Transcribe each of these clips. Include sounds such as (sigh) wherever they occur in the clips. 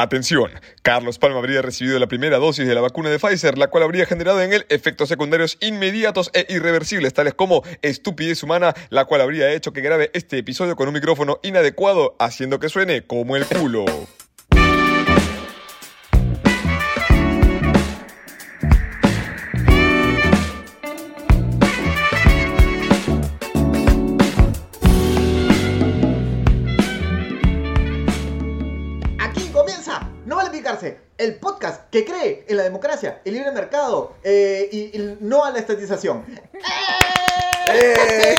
Atención, Carlos Palma habría recibido la primera dosis de la vacuna de Pfizer, la cual habría generado en él efectos secundarios inmediatos e irreversibles, tales como estupidez humana, la cual habría hecho que grabe este episodio con un micrófono inadecuado, haciendo que suene como el culo. En la democracia, el libre mercado eh, y, y no a la estatización. ¡Eh!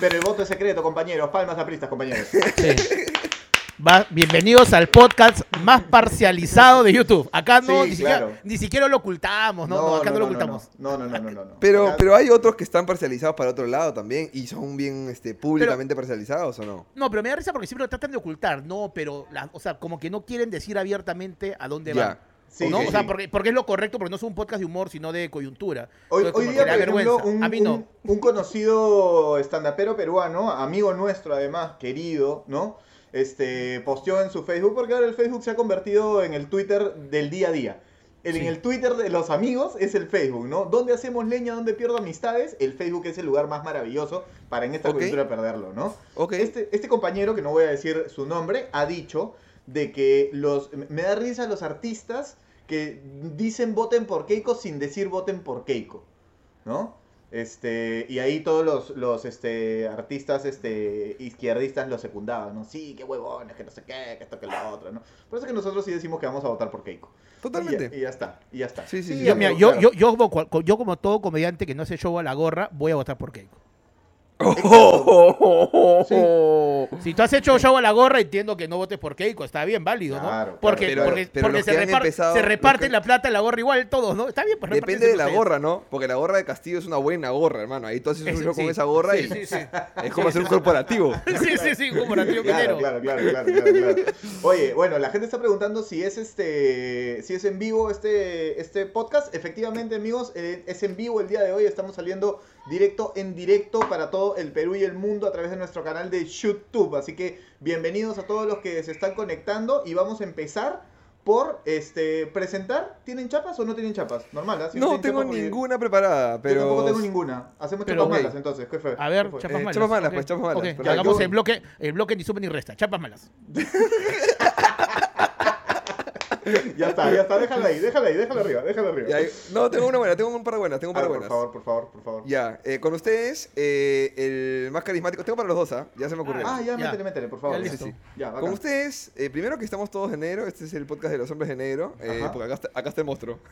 Pero el voto es secreto, compañeros, palmas apristas, compañeros. Sí. (laughs) Va- bienvenidos al podcast más parcializado de YouTube. Acá no, Sí, ni, siquiera, ni siquiera lo ocultamos, ¿no? No, acá no, lo ocultamos. No, no, no, no, no, no. Pero, Acá- pero hay otros que están parcializados para otro lado también y son bien este, públicamente parcializados o no. No, pero me da risa porque siempre lo tratan de ocultar, no, pero, la- o sea, como que no quieren decir abiertamente a dónde Ya. van. Sí, ¿no? sí, o sea, sí. porque, porque es lo correcto, porque no es un podcast de humor, sino de coyuntura. Hoy, Entonces, hoy día, por ejemplo, un, a mí no. un- un conocido estandapero peruano, amigo nuestro además, querido, ¿no? Este, posteó en su Facebook, porque ahora el Facebook se ha convertido en el Twitter del día a día. El- En el Twitter de los amigos es el Facebook, ¿no? Donde hacemos leña, donde pierdo amistades, el Facebook es el lugar más maravilloso para en esta Ok. cultura perderlo, ¿no? Ok. Este, este compañero, que no voy a decir su nombre, ha dicho de que los me da risa los artistas que dicen voten por Keiko sin decir voten por Keiko, ¿no? Este, y ahí todos los, los este, artistas este, izquierdistas lo secundaban, ¿no? Sí, qué huevones, que no sé qué, que esto, que lo otro, ¿no? Por eso que nosotros sí decimos que vamos a votar por Keiko. Y ya, Totalmente. y ya está, y ya está. Sí, sí, sí. Yo, mira, yo, yo, yo, como, yo como todo comediante que no hace show a la gorra, voy a votar por Keiko. Si tú has hecho show a la gorra, entiendo que no votes por Keiko, está bien, válido, ¿no? Claro, porque claro. Pero- porque, pero porque los se, empezado- reparten que- la plata en la gorra igual todos, ¿no? Está bien, pues Depende de la ustedes. gorra, ¿no? Porque la gorra de Castillo es una buena gorra, hermano. Ahí tú haces un show con sí. esa gorra y Sí, sí, sí. (laughs) es como hacer un corporativo. (laughs) sí, sí, sí, Claro, Minero. claro, claro, claro, claro, claro. Oye, bueno, la gente está preguntando si es este, si es en vivo este, este podcast. Efectivamente, amigos, eh, es en vivo el día de hoy. Estamos saliendo directo en directo para todo el Perú y el mundo a través de nuestro canal de YouTube. Así que bienvenidos a todos los que se están conectando y vamos a empezar por este presentar. ¿Tienen chapas o no tienen chapas? Normal, ¿ah? Si No tienen tengo chapas, porque ninguna preparada, Yo pero. tampoco tengo ninguna. Hacemos Pero, chapas malas entonces. ¿Qué fue? A ver, chapas Eh, malas. chapas malas, pues, chapas malas, Ok, perfecto. ya hagamos Yo- el bloque, el bloque ni suma ni resta. Chapas malas. (laughs) (laughs) (laughs) Ya está, ya está. Déjala ahí, déjala ahí, déjala arriba, déjala arriba. Ya, No, tengo una buena, tengo un par de buenas, tengo un par por favor, por favor, por favor. Ya, eh, con ustedes, eh, el más carismático. Tengo para los dos, ¿ah? Ya se me ocurrió. Ah, ya, Ya. métele, métele, por favor. Ya, Sí, listo. sí. Ya. Con ustedes, eh, primero que estamos todos de negro, este es el podcast de los hombres de negro, eh, Ajá. porque acá está, acá está el monstruo. (laughs)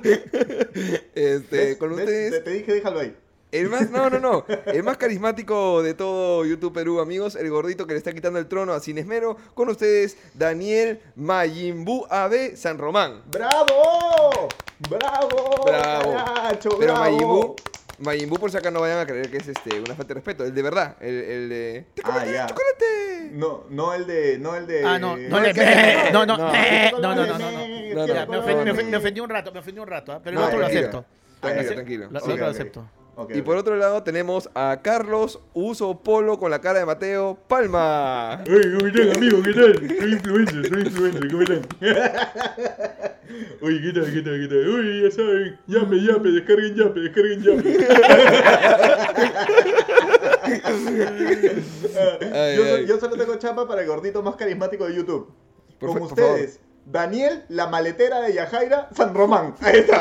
(laughs) este, ¿Ves? con ¿Ves? ustedes, Te, te dije, déjalo ahí. El más, no, no, no, el más carismático de todo YouTube Perú, amigos, el gordito que le está quitando el trono a Sin Esmero, con ustedes, Daniel Mayimbu AB San Román. ¡Bravo! ¡Bravo! Bravo. caracho, Pero bravo! Mayimbu, Mayimbu por si acá no vayan a creer que es este, una falta de respeto, el de verdad, el, el de... Ah, ya. ¡Chocolate! No, no el de. No el de. Ah, no, no, no, es que- no, no, no. no, no, no, no, no. No, Ya, no, me, ofendí, un rato, me ofendí un rato, ¿ah? pero el No, otro lo tranquilo. acepto. Tranquilo, Lo- tranquilo. Lo, lo otro lo acepto. Y por otro lado tenemos a Carlos Uso Polo con la cara de Mateo Palma. Hey, ¿cómo están, amigo? ¿Qué tal? Soy influencer, soy influencer, ¿cómo están? Uy, ¿qué tal, qué tal, qué tal? Uy, ya saben, yape, yape, descarguen yape, descarguen yape. Ay, yo, so- ay. yo solo tengo chapa para el gordito más carismático de YouTube. Por favor. ustedes, Daniel, la maletera de Yajaira, San Román. Ahí está.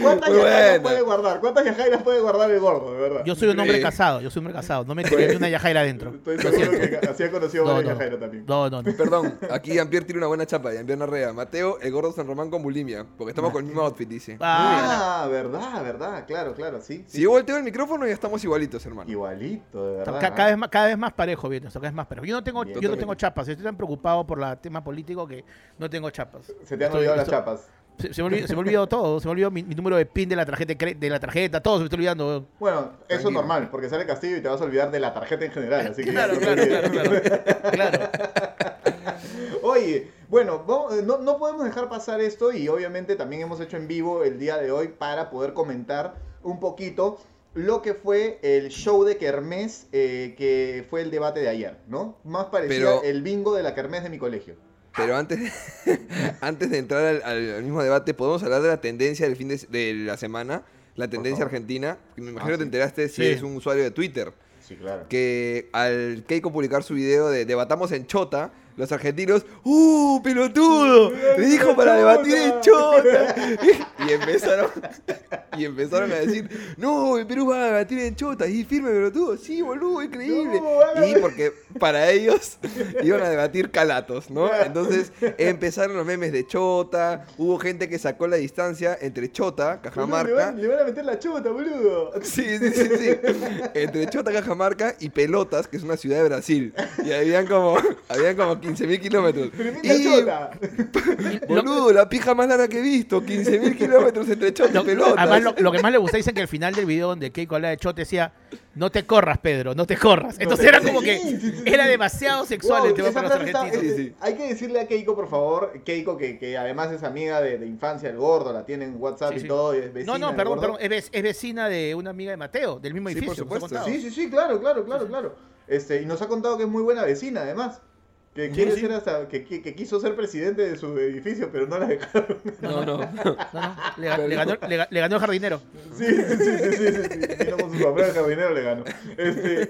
¿Cuántas Yajairas puede guardar? ¿Cuántas Yajairas puede guardar el gordo, de verdad? Yo soy un hombre Sí. casado, yo soy un hombre casado. No me tiré ni una yajaira adentro. Estoy seguro que así ha conocido a No, varias no. Yajaira también. No, no, no. Perdón, aquí Jean-Pierre tiene una buena chapa, Jean-Pierre Narrea. Mateo, el gordo San Román con bulimia, porque estamos con el mismo outfit, dice. Ah, Ah, verdad, verdad, claro, claro, sí. Si yo volteo el micrófono ya estamos igualitos, hermano. Igualito, de verdad. ca- cada, vez más, cada vez más parejo esto, cada vez más parejo. Yo no tengo, Bien. yo no tengo chapas, estoy tan preocupado por el tema político que no tengo chapas. Se te han olvidado las chapas. Se, se me olvidó, se me olvidó todo, se me olvidó mi, mi número de PIN de la tarjeta, de la tarjeta, todo se me está olvidando. Bueno, eso es normal, porque sale Castillo y te vas a olvidar de la tarjeta en general, así que Claro, claro, claro, claro. Claro. Oye, bueno, vamos- no, no podemos dejar pasar esto y obviamente también hemos hecho en vivo el día de hoy para poder comentar un poquito lo que fue el show de Kermés, eh, que fue el debate de ayer, ¿no? Más parecía Pero- el bingo de la Kermés de mi colegio. Pero antes, (laughs) antes de entrar al, al- al mismo debate, podemos hablar de la tendencia del fin de, de la semana, la tendencia argentina. que Me imagino Ah, que te sí. enteraste si eres un usuario de Twitter. Sí, claro. Que al Keiko publicar su video de Debatamos en Chota, los argentinos, ¡uh, pelotudo! Me dijo para debatir en Chota. Y empezaron, y empezaron a decir, no, el Perú va a debatir en Chota. Y firme, pelotudo, sí, boludo, increíble. Y porque para ellos iban a debatir calatos, ¿no? Entonces empezaron los memes de Chota, hubo gente que sacó la distancia entre Chota, Le Cajamarca. van, le van a meter la chota, boludo. Sí, sí, sí, sí. Entre Chota, Cajamarca y Pelotas, que es una ciudad de Brasil. Y habían como, habían como 15.000 kilómetros. Y, (laughs) boludo, la pija más larga que he visto. 15.000 kilómetros entre Chota Lo- y Pelotas. además, lo, lo que más le gusta dicen que al final del video donde Keiko habla de Chote decía, no te corras, Pedro, no te corras. Entonces era como que Sí, sí, sí, era demasiado sexual Wow, el tema para los argentinos. Sí, sí. Hay que decirle a Keiko, por favor, Keiko, que, que además es amiga de, de infancia del gordo, la tiene en WhatsApp Sí, y todo, y es vecina No, no, perdón, perdón, es, vec- es vecina de una amiga de Mateo, del mismo Sí, por edificio. ha supuesto. Sí, sí, sí, claro, claro, claro, claro. Este, y nos ha contado que es muy buena vecina, además. Que quiere sí. ser hasta, que, que- que quiso ser presidente de su edificio, pero no la dejaron. No, no. (laughs) No, no, le, ga- le ganó, le ga- le ganó el jardinero. Sí, sí, sí, sí, sí, sí, con su sombrero de jardinero, le ganó. Este...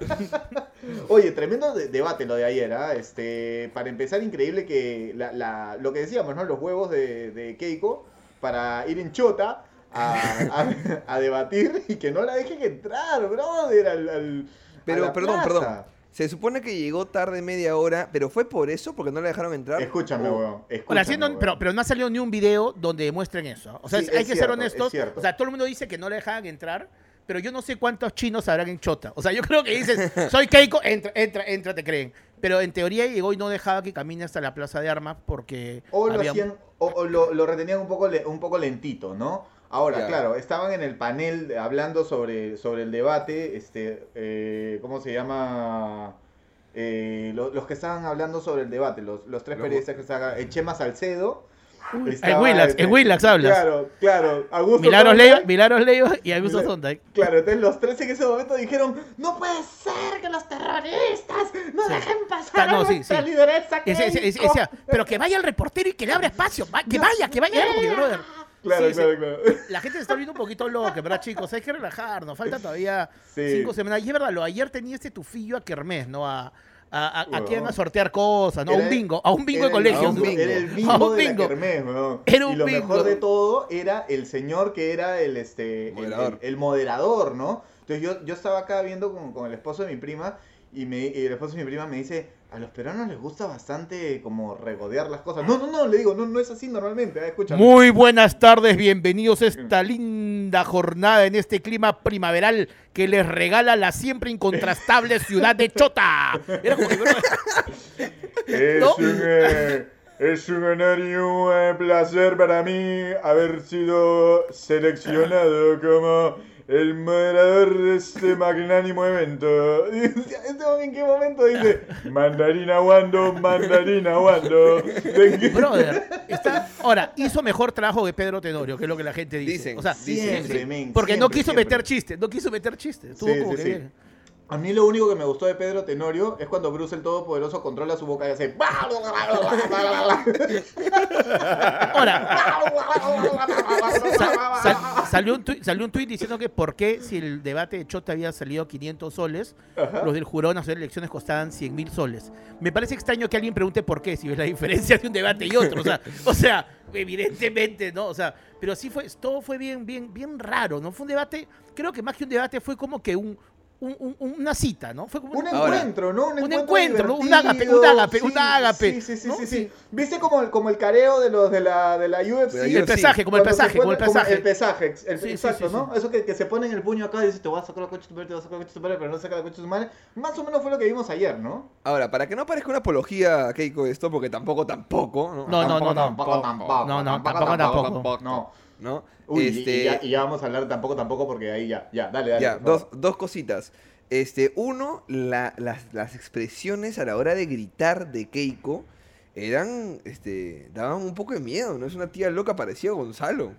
(laughs) Oye, tremendo de- debate lo de ayer, ¿ah? Este, para empezar, increíble que la, la- lo que decíamos, ¿no? Los huevos de, de Keiko para ir en chota a, a- a debatir y que no la dejen entrar, brother, al, al- a Pero, la perdón, plaza. perdón. Se supone que llegó tarde media hora, pero fue por eso, porque no la dejaron entrar. Escúchame, O- weón. Escúchame, Ahora, haciendo- weón. pero, pero no ha salido ni un video donde demuestren eso. O sea, Sí, hay es que ser honestos. O sea, todo el mundo dice que no le dejaban entrar, pero yo no sé cuántos chinos habrán en Chota. O sea, yo creo que dices, (laughs) soy Keiko, entra, entra, entra, te creen. Pero en teoría llegó y no dejaba que camine hasta la plaza de armas porque O lo había- hacían, o, o lo, lo retenían un poco, le- un poco lentito, ¿no? Ahora, Ya. claro, estaban en el panel hablando sobre, sobre el debate, este, eh, ¿cómo se llama? Eh, lo- los que estaban hablando sobre el debate, los, los tres periodistas que estaban, eh, Chema Salcedo. en estaba, Willax, este, en Willax hablas. Claro, claro, Augusto Milagros Leiva, Milagros Leiva y Augusto. Claro, entonces los tres en ese momento dijeron, no puede ser que los terroristas no Sí. dejen Ah, pasar no, a sí, nuestra sí. lideresa Ese- ese- ese- Keiko". decía, pero que vaya el reportero y que le abra espacio. va- que vaya, que vaya. porque, brother, Claro, Sí, sí. claro, claro. La gente se está volviendo un poquito loca, ¿verdad, chicos? Hay que relajarnos. Falta todavía Sí. cinco semanas. Y es verdad, lo ayer tenía este tufillo a Kermés, ¿no? A, a, a, a quien a sortear cosas, ¿no? A un bingo, a un bingo de colegio. a un bingo. Era el A bingo un de la bingo. kermés, weón. Era un y lo bingo. mejor de todo era el señor que era el este el- Moderador. El, el moderador, ¿no? Entonces yo, yo estaba acá viendo con, con el esposo de mi prima y, me, y el esposo de mi prima me dice, a los peruanos les gusta bastante como regodear las cosas. No, no, no, le digo, no, no es así normalmente, ¿eh? escúchame. Muy buenas tardes, bienvenidos a esta linda jornada en este clima primaveral que les regala la siempre incontrastable ciudad de Chota. (laughs) Era como que, ¿No? (laughs) es un honor y un placer para mí haber sido seleccionado como el moderador de este magnánimo evento. Y decía, ¿Este hombre en qué momento dice mandarina Wando, mandarina Wando? ¿De qué- brother, está, ahora, hizo mejor trabajo que Pedro Tenorio, que es lo que la gente dice. Dicen, o sea. Siempre, porque no quiso siempre. meter chistes, no quiso meter chistes. Estuvo Sí, como sí, que sí. bien. A mí lo único que me gustó de Pedro Tenorio es cuando Bruce el Todopoderoso controla su boca y hace... Ahora, Sa- sal- salió, un tuit, salió un tuit diciendo que por qué si el debate de Chota había salido 500 soles, los del jurado nacional de elecciones costaban 100 mil soles. Me parece extraño que alguien pregunte por qué, si ves la diferencia de un debate y otro. O sea, o sea evidentemente, ¿no? O sea, pero sí fue, todo fue bien, bien, bien raro, ¿no? Fue un debate, creo que más que un debate fue como que un, un- un- una cita, ¿no? Fue como Un Ahora, encuentro, ¿no? Un un encuentro. Un ágape, un ágape, sí, un ágape, Sí, sí, sí, ¿no? sí, Sí. sí. ¿Viste como el, como el careo de los de la, de la UFC? Y el pesaje, como el pesaje, como el pesaje. el pesaje, Sí, sí, exacto, sí, ¿no? Eso que, que se ponen el puño acá y dice, te voy a sacar la coche de tu madre, te voy a sacar la coche de tu madre, pero no saca la coche de tu madre. Más o menos fue lo que vimos ayer, ¿no? Ahora, para que no parezca una apología a Keiko esto, porque tampoco, tampoco, ¿no? No, no, no, no. Tampoco, tampoco. No, no, tampoco, tampoco. No. ¿No? Uy, Este, y, ya, y ya vamos a hablar tampoco, tampoco, porque ahí ya, ya, dale, dale. Ya, dos, dos cositas. Este, uno, la- las, las expresiones a la hora de gritar de Keiko eran, este, daban un poco de miedo, ¿no? Es una tía loca parecida a Gonzalo.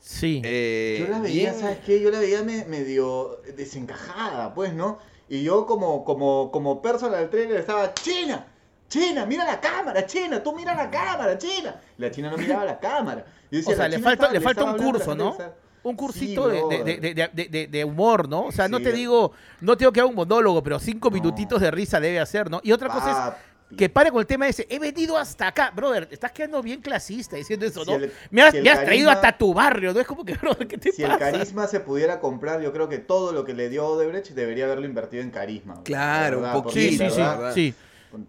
Sí. Eh, Yo la veía, bien- ¿sabes qué? Yo la veía me- medio desencajada, pues, ¿no? Y yo como, como, como personal trainer estaba, China, China, mira la cámara, China, tú mira la cámara, China. La China no miraba la cámara. Yo decía, O sea, le falta, estaba- le falta un curso, ¿no? Un cursito Sí, de, brother. de- de- de- de- de- de humor, ¿no? O sea, no te digo, no tengo que haga un monólogo, pero cinco No. minutitos de risa debe hacer, ¿no? Y otra cosa es que pare con el tema ese. He venido hasta acá, brother. Estás quedando bien clasista diciendo eso, Si ¿no? el- me has, si el me has traído hasta tu barrio, ¿no? Es como que, (laughs) brother, ¿qué te Si el pasa? carisma se pudiera comprar, yo creo que todo lo que le dio Odebrecht debería haberlo invertido en carisma. Claro, un verdad, porque Sí, poquito, sí, sí, sí.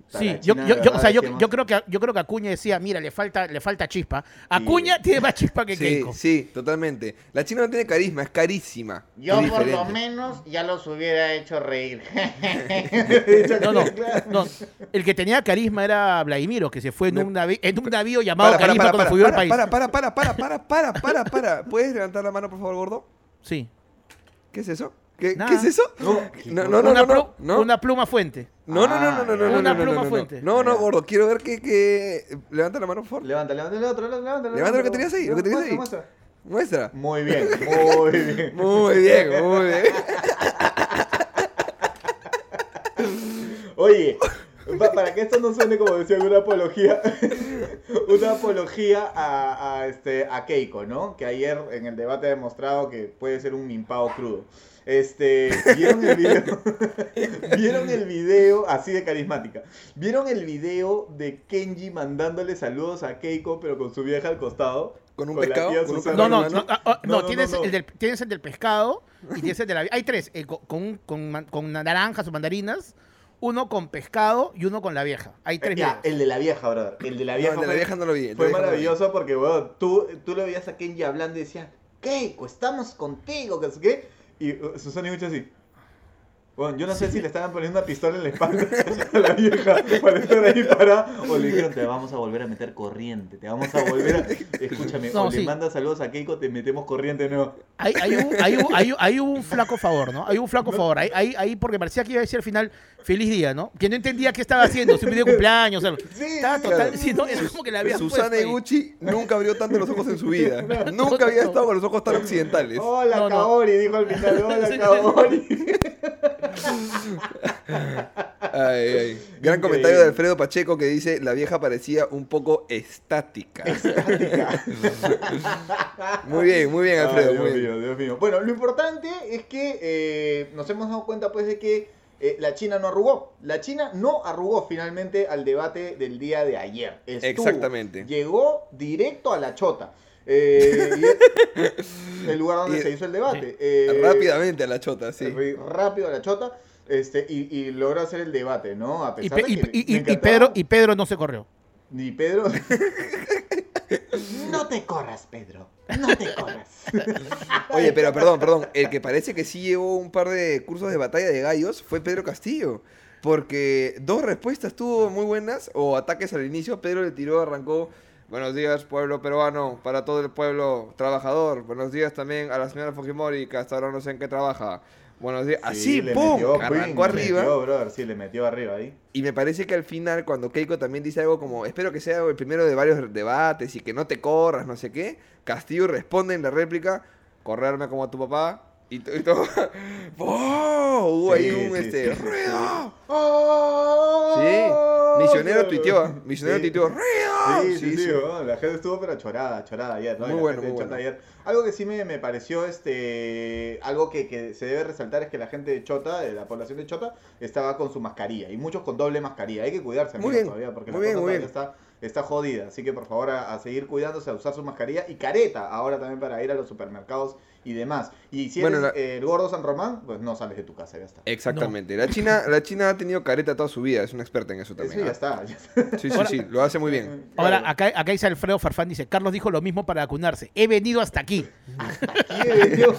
Sí, yo, yo, o sea, yo, yo creo que yo creo que Acuña decía, mira, le falta, le falta chispa. Acuña (laughs) tiene más chispa que Sí, Keiko. sí, totalmente. La China no tiene carisma, es carísima. Yo Es por lo menos ya los hubiera hecho reír. (laughs) (laughs) No, no, no. El que tenía carisma era Vladimiro, que se fue en un, navi- en un navío llamado Para, para, Carisma para, cuando para, subió al para, país. para, para, para, para, para, para, para, para. ¿Puedes levantar la mano, por favor, gordo? Sí. ¿Qué es eso? ¿Qué. ¿qué es eso? No, No, no, no, una, no, no. una pluma fuente. No, no, no, no, no, no, no, Una no, no, pluma no, no. fuente. No, no, gordo, quiero ver que, que... Levanta la mano, por favor. Levanta, levanta el otro, levanta, Levanta lo que tenías ahí, lo que tenías ahí. Muestra, Muestra. (laughs) Muy bien, muy bien. Muy bien, muy (laughs) bien. Oye, pa- para que esto no suene como decía una apología, (laughs) una apología a, a, este, a Keiko, ¿no? Que ayer en el debate ha demostrado que puede ser un mimpao crudo. Este, ¿vieron el video? (laughs) ¿Vieron el video así de carismática? ¿Vieron el video de Kenji mandándole saludos a Keiko pero con su vieja al costado? ¿Con un la pescado? ¿Con un No, no, ah, ah, No, no, no, tienes, no, no. El del, tienes el del pescado y tienes el de la... Hay tres, co- con, un- con, con naranjas o mandarinas, uno con pescado y uno con la vieja. Hay tres Ya, videos. el de la vieja, brother. El de la No, vieja. el de la fue- vieja no lo vi. el de Fue la vieja no lo vi. maravilloso porque, weón, tú, tú le veías a Kenji hablando y decía, Keiko, estamos contigo, que sé qué. Y uh, Susana escucha así. Bueno, yo no sé si le estaban poniendo una pistola en la espalda (laughs) a la vieja para estar ahí para. O le dijeron, te vamos a volver a meter corriente, te vamos a volver a. (laughs) Escúchame, No, o le mandas saludos a Keiko, te metemos corriente hubo- ahí hubo un (laughs) flaco favor, ¿no? Hay un flaco favor. Ahí, ahí, ahí porque parecía que iba a decir al final, feliz día, ¿no? Que no entendía qué estaba haciendo, su video de cumpleaños. o sea, Sí, estaba total, claro. sí, no, era como que la había Susana puesto ahí. Iguchi nunca abrió tanto los ojos en su vida. Nunca había estado con los ojos tan occidentales. Hola, No, no. Kaori, dijo al final, hola. Kaori. Ay, ay. Gran comentario de Alfredo Pacheco que dice, la vieja parecía un poco estática. (laughs) muy bien, muy bien, Alfredo. Ay, muy Dios bien. mío, Dios mío. Bueno, lo importante es que eh, nos hemos dado cuenta pues de que eh, la China no arrugó. La China no arrugó finalmente al debate del día de ayer. Estuvo, Exactamente. Llegó directo a la chota. Eh, y es (laughs) el lugar donde Y- se hizo el debate. (laughs) Eh, Rápidamente a la chota, sí. Rápido a la chota. Este, y, y logró hacer el debate, ¿no? A Y, pesar Pe- y- de que y- y- Pedro, y Pedro no se corrió. Ni Pedro. (laughs) no te corras, Pedro. No te corras. Oye, pero perdón, perdón. El que parece que sí llevó un par de cursos de batalla de gallos fue Pedro Castillo. Porque dos respuestas tuvo muy buenas, o ataques al inicio. Pedro le tiró, arrancó. Buenos días, pueblo peruano, para todo el pueblo trabajador. Buenos días también a la señora Fujimori, que hasta ahora no sé en qué trabaja. Buenos días. Así, Sí, ¡pum! metió, arrancó arriba. metió, brother, sí, le metió arriba ahí. Y me parece que al final, cuando Keiko también dice algo como, espero que sea el primero de varios debates y que no te corras, no sé qué, Castillo responde en la réplica, correrme como a tu papá. Y, to- y todo. (laughs) ¡Oh! Hubo Sí, ahí un sí, este. sí. ¡Ruido! ¡Oh! Sí. Misionero Claro. tuiteó, ¿ah? Misionero Sí. tuiteó. ¡Ruido! Sí, sí, sí, oh, la gente estuvo pero chorada, chorada ayer, ¿no? Muy bueno, muy bueno. ayer. Algo que sí me, me pareció, este, algo que, que se debe resaltar es que la gente de Chota, de la población de Chota, estaba con su mascarilla y muchos con doble mascarilla. Hay que cuidarse, Muy bien, todavía, porque muy la bien, cosa muy todavía está, está jodida. Así que por favor a, a seguir cuidándose, a usar su mascarilla y careta ahora también para ir a los supermercados y demás. Y si Bueno, eres la- eh, el gordo San Román, pues no sales de tu casa, ya está. Exactamente. La, China, la China ha tenido careta toda su vida, es una experta en eso Eso también. ya ¿ah? está. ya está. Sí, sí, sí, lo hace muy bien. (laughs) Ahora, acá, acá dice Alfredo Farfán, dice, Carlos dijo lo mismo para vacunarse. He venido hasta aquí. aquí he venido.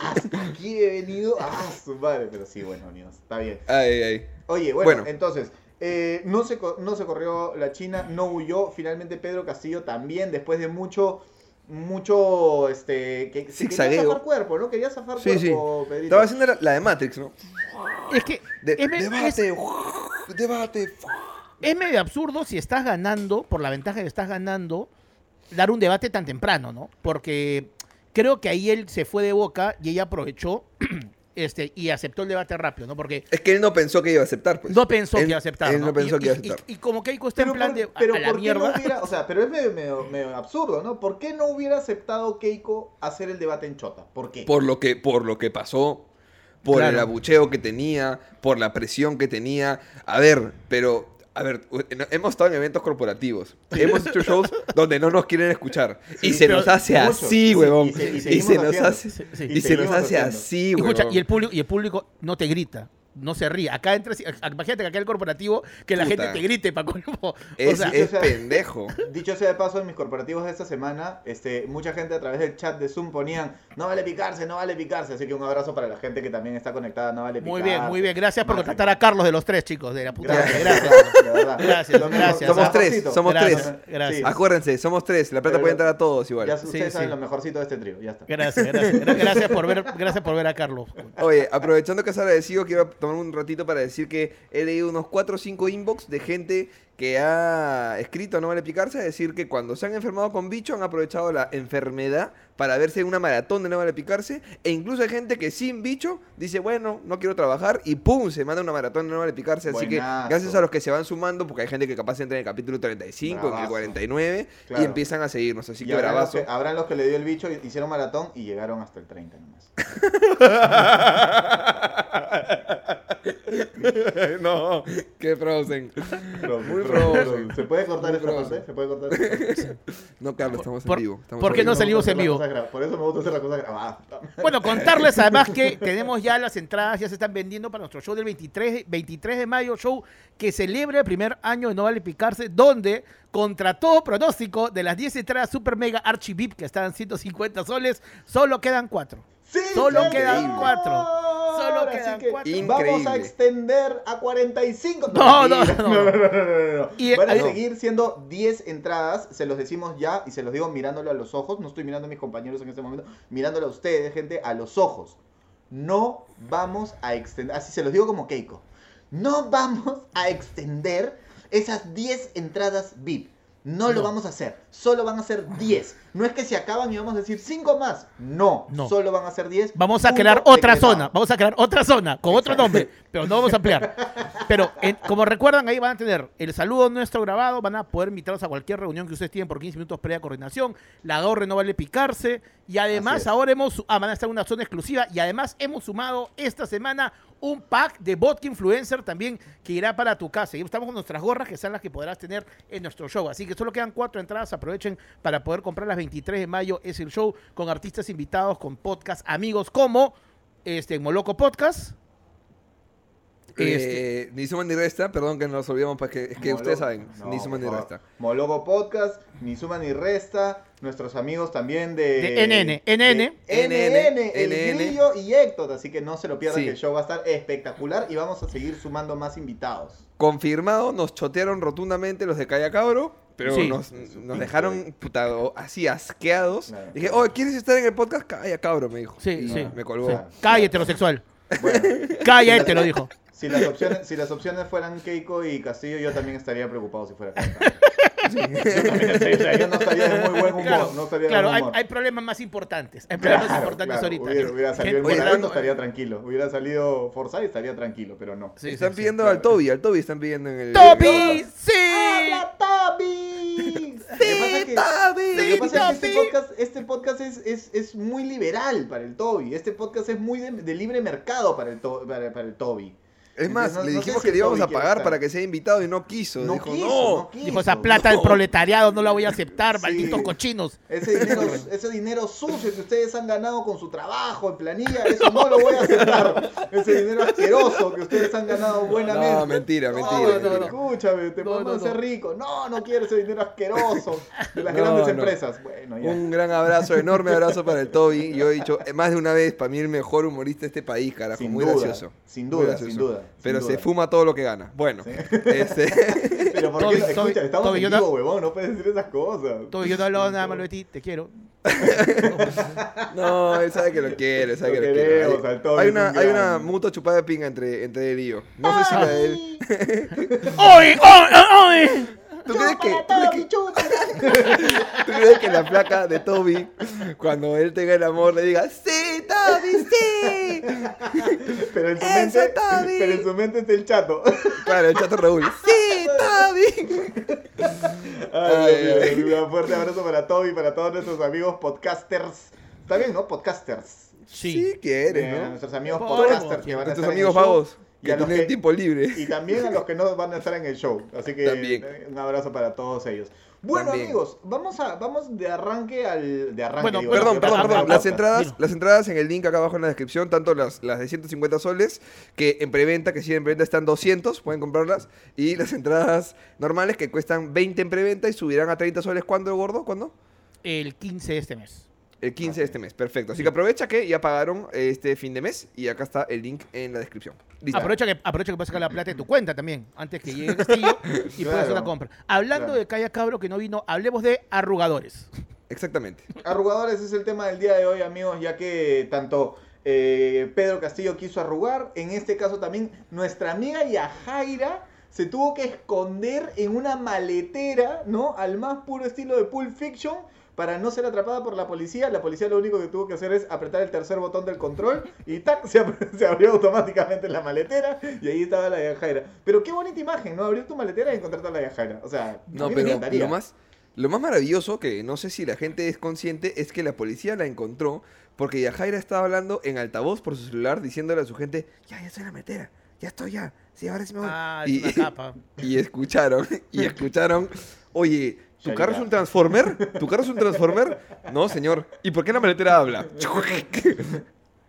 Hasta aquí he venido. Ah, su madre. Pero sí, bueno, amigos, está bien. Ay, ay. Oye, bueno, Bueno. entonces, eh, no, se, co- no se corrió la China, no huyó. Finalmente Pedro Castillo también, después de mucho, mucho, este, que se quería zafar cuerpo, ¿no? Quería zafar Sí, sí. cuerpo, Pedrito. Estaba haciendo la, la de Matrix, ¿no? Es que De- es, me- es- debate, debate. es medio absurdo si estás ganando, por la ventaja que estás ganando, dar un debate tan temprano, ¿no? Porque creo que ahí él se fue de boca y ella aprovechó (clears throat) este, y aceptó el debate rápido, ¿no? Porque Es que él no pensó que iba a aceptar, pues. no pensó Él- que iba a aceptar. Él no, pensó Y- que iba a y- aceptar. Y, y como Keiko está en plan por- de pero a la ¿por qué no mierda. hubiera, o sea, pero es medio, medio- medio absurdo, ¿no? ¿Por qué no hubiera aceptado Keiko hacer el debate en Chota? ¿Por qué? por lo que por lo que pasó, por Claro. el abucheo que tenía, por la presión que tenía. A ver, pero a ver, hemos estado en eventos corporativos. Hemos hecho shows donde no nos quieren escuchar y se nos hace mucho. así, Sí, huevón. y se- y Y, seguimos se nos haciendo. hace Sí, sí. y Y se nos hace así, Y escucha, huevón. y el público, y el público no te grita, no se ríe. Acá entra, imagínate que acá el corporativo, que la Puta. gente te grite para colmo. (laughs) O Es, sea, es pendejo. Dicho sea de paso, en mis corporativos de esta semana, este, mucha gente a través del chat de Zoom ponían, no vale picarse, no vale picarse. Así que un abrazo para la gente que también está conectada, no vale picarse. muy bien, muy bien. Gracias por contratar a Carlos de los tres, chicos, de la puta. Gracias, Gracias. Gracias, Somos tres, somos Gracias, tres. gracias. Sí. Acuérdense, somos tres. La plata Pero- puede entrar a todos igual. Ya Sí, ustedes saben sí. lo mejorcito de este trío, ya está. Gracias, gracias. Gra- Gracias por ver, gracias por ver a Carlos. Oye, aprovechando que es agradecido, quiero tomar un ratito para decir que he leído unos 4 o 5 inbox de gente que ha escrito No Vale Picarse, a decir que cuando se han enfermado con bicho han aprovechado la enfermedad para verse en una maratón de No Vale Picarse, e incluso hay gente que sin bicho dice, bueno, no quiero trabajar, y pum, se manda una maratón de No Vale Picarse, así que gracias a los que se van sumando, porque hay gente que capaz entra en el capítulo 35, en el Bravazo. 49, Claro. y empiezan a seguirnos, así Y que los, bravazo. que, habrán los que le dio el bicho, hicieron maratón y llegaron hasta el 30 nomás. (laughs) (laughs) no, que Frozen. Muy Frozen. ¿Se puede cortar esta parte? ¿Se puede cortar esta No, Carlos, estamos en vivo. Estamos ¿Por qué no salimos en vivo? Por eso me gusta hacer las cosas grabadas. Bueno, (laughs) contarles además que tenemos ya las entradas, ya se están vendiendo para nuestro show del 23, 23 de mayo, show que celebra el primer año de No Vale Picarse, donde contra todo pronóstico de las 10 entradas Super Mega Archivip que están 150 soles, solo quedan 4. Sí, solo quedan 4. Así que. Vamos a extender a 45. (laughs) No, no, no, no, no, no. Y- Van a seguir siendo 10 entradas, se los decimos ya y se los digo mirándolo a los ojos. No estoy mirando a mis compañeros en este momento, mirándolo a ustedes, gente, a los ojos. No vamos a extender, así se los digo como Keiko. No vamos a extender esas 10 entradas VIP. No, lo vamos a hacer. Solo van a ser 10. No es que se acaban y vamos a decir 5 más. No, No. solo van a ser 10. Vamos a crear otra decretado. zona, vamos a crear otra zona con otro nombre, pero no vamos a ampliar. (laughs) Pero en- como recuerdan, ahí van a tener el saludo nuestro grabado, van a poder invitarnos a cualquier reunión que ustedes tienen por 15 minutos previa coordinación, la gorra no vale picarse, y además ahora hemos, ah, van a estar en una zona exclusiva, y además hemos sumado esta semana un pack de Vodka Influencer también que irá para tu casa. Y estamos con nuestras gorras que son las que podrás tener en nuestro show. Así que solo quedan cuatro entradas, aprovechen para poder comprar las 23 de mayo. Es el show con artistas invitados, con podcast, amigos como este Moloco Podcast. Este, Eh, ni suma ni resta, perdón que nos olvidamos, porque es que Moloco- ustedes saben, no, ni suma ni resta. Mologo Podcast, ni suma ni resta. Nuestros amigos también de. De NN, NN. de NN, el NN. Grillo y Héctor. Así que no se lo pierdan, Sí. que el show va a estar espectacular y vamos a seguir sumando más invitados. Confirmado, nos chotearon rotundamente los de Calla Cabro, pero Sí. nos, nos dejaron puta, o- así asqueados. Claro. Dije, oye, ¿quieres estar en el podcast? Calla Cabro, me dijo. Sí, Y sí. Me colgó. sí. Calla heterosexual. Bueno, Calla, te lo dijo. Si las, opciones, si las opciones fueran Keiko y Castillo, yo también estaría preocupado si fuera Keiko. Yo yo no estaría de muy buen humor. Claro, no estaría claro de hay, problemas más importantes. Hay problemas Claro, importantes claro, ahorita. Hubiera, hubiera salido el Morando, hablando- estaría tranquilo. Hubiera salido Forsyth, estaría tranquilo, pero no. Sí, están sí, sí. pidiendo al Toby, al Toby están pidiendo en el... ¡Toby! ¡Sí! ¡Habla, Toby! Que pasa es que- Toby! Lo que pasa es que este podcast, este podcast es, es, es muy liberal para el Toby. Este podcast es muy de, de libre mercado para el, to- para, para el Toby. Es más, Entonces, le no dijimos sé si que le íbamos a pagar estar. para que sea invitado y no quiso. No Dijo, quiso, no. no quiso. Dijo, esa plata del proletariado no la voy a aceptar, Sí. malditos cochinos. Ese dinero, ese dinero sucio que ustedes han ganado con su trabajo en planilla, eso no lo voy a aceptar. Ese dinero asqueroso que ustedes han ganado buenamente. No, mentira, mentira. No, no, mentira. Escúchame, te no, hacer no. rico. No, no quiero ese dinero asqueroso de las No, grandes no. empresas. Bueno, ya. Un gran abrazo, enorme abrazo para el Toby. Yo he dicho más de una vez, para mí el mejor humorista de este país, carajo. Sin muy duda, gracioso. sin duda, gracioso. sin duda, Pero duda. se fuma todo lo que gana. Bueno, este, (laughs) Pero ¿por Toby, qué no? Toby, Escucha, estamos Toby, en vivo, huevón, no puedes decir esas cosas. Todo, yo no hablo nada malo de ti, te quiero. (laughs) no, él sabe que lo quiere, sabe Lo que lo quiere. Toby, Hay es una, un hay una mutua chupada de pinga entre, entre él y yo. No sé si la de él. ¡Oy, oy, oy! ¿Tú crees que, tú crees que- (laughs) tú crees que la flaca de Toby, cuando él tenga el amor, le diga, sí, Toby, sí? (laughs) Pero en su Eso, mente, Toby. pero en su mente está el chato. Claro, el chato Raúl. Sí, Toby. Ay, Ay, Dios ay. mío, Un fuerte abrazo para Toby y para todos nuestros amigos podcasters. Está bien, ¿no? Podcasters. Sí. Sí, quieres, Eh, a ¿no? nuestros amigos Por podcasters que van a Nuestros estar en el amigos show. Y que a los que- tiempo libre. Y también a los que no van a estar en el show. Así que También. un abrazo para todos ellos. Bueno, También. amigos, vamos a vamos de arranque al de arranque. Bueno, digo, Perdón, perdón, perdón. Las entradas, Dilo. las entradas en el link acá abajo en la descripción, tanto las, las de 150 soles, que en preventa, que sí en preventa están 200, pueden comprarlas, y las entradas normales que cuestan 20 en preventa y subirán a 30 soles. ¿Cuándo, gordo? ¿Cuándo? El 15 de este mes. El 15 de este mes, perfecto. Así que aprovecha que ya pagaron este fin de mes y acá está el link en la descripción. Listo. Aprovecha que, aprovecha que puedes sacar la plata de tu cuenta también, antes que llegue el castillo (laughs) y puedas hacer la compra. Hablando Claro. de Calla Cabro que no vino, hablemos de arrugadores. Exactamente. Arrugadores es el tema del día de hoy, amigos, ya que tanto eh, Pedro Castillo quiso arrugar, en este caso también nuestra amiga Yajaira se tuvo que esconder en una maletera, ¿no? Al más puro estilo de Pulp Fiction. Para no ser atrapada por la policía, la policía lo único que tuvo que hacer es apretar el tercer botón del control y ¡tac! Se, ab- (laughs) se abrió automáticamente la maletera y ahí estaba la Yajaira. Pero qué bonita imagen, ¿no? Abrir tu maletera y encontrarte a la Yajaira. O sea, a No, me pero encantaría. lo más, lo más maravilloso, que no sé si la gente es consciente, es que la policía la encontró porque Yajaira estaba hablando en altavoz por su celular diciéndole a su gente, ya, ya estoy en la metera, ya estoy ya, sí, ahora sí me voy. Ah, y, es una capa. (laughs) y escucharon, y escucharon, oye, ¿tu carro es un transformer? ¿Tu carro es un transformer? No, señor. ¿Y por qué la maletera habla? (laughs)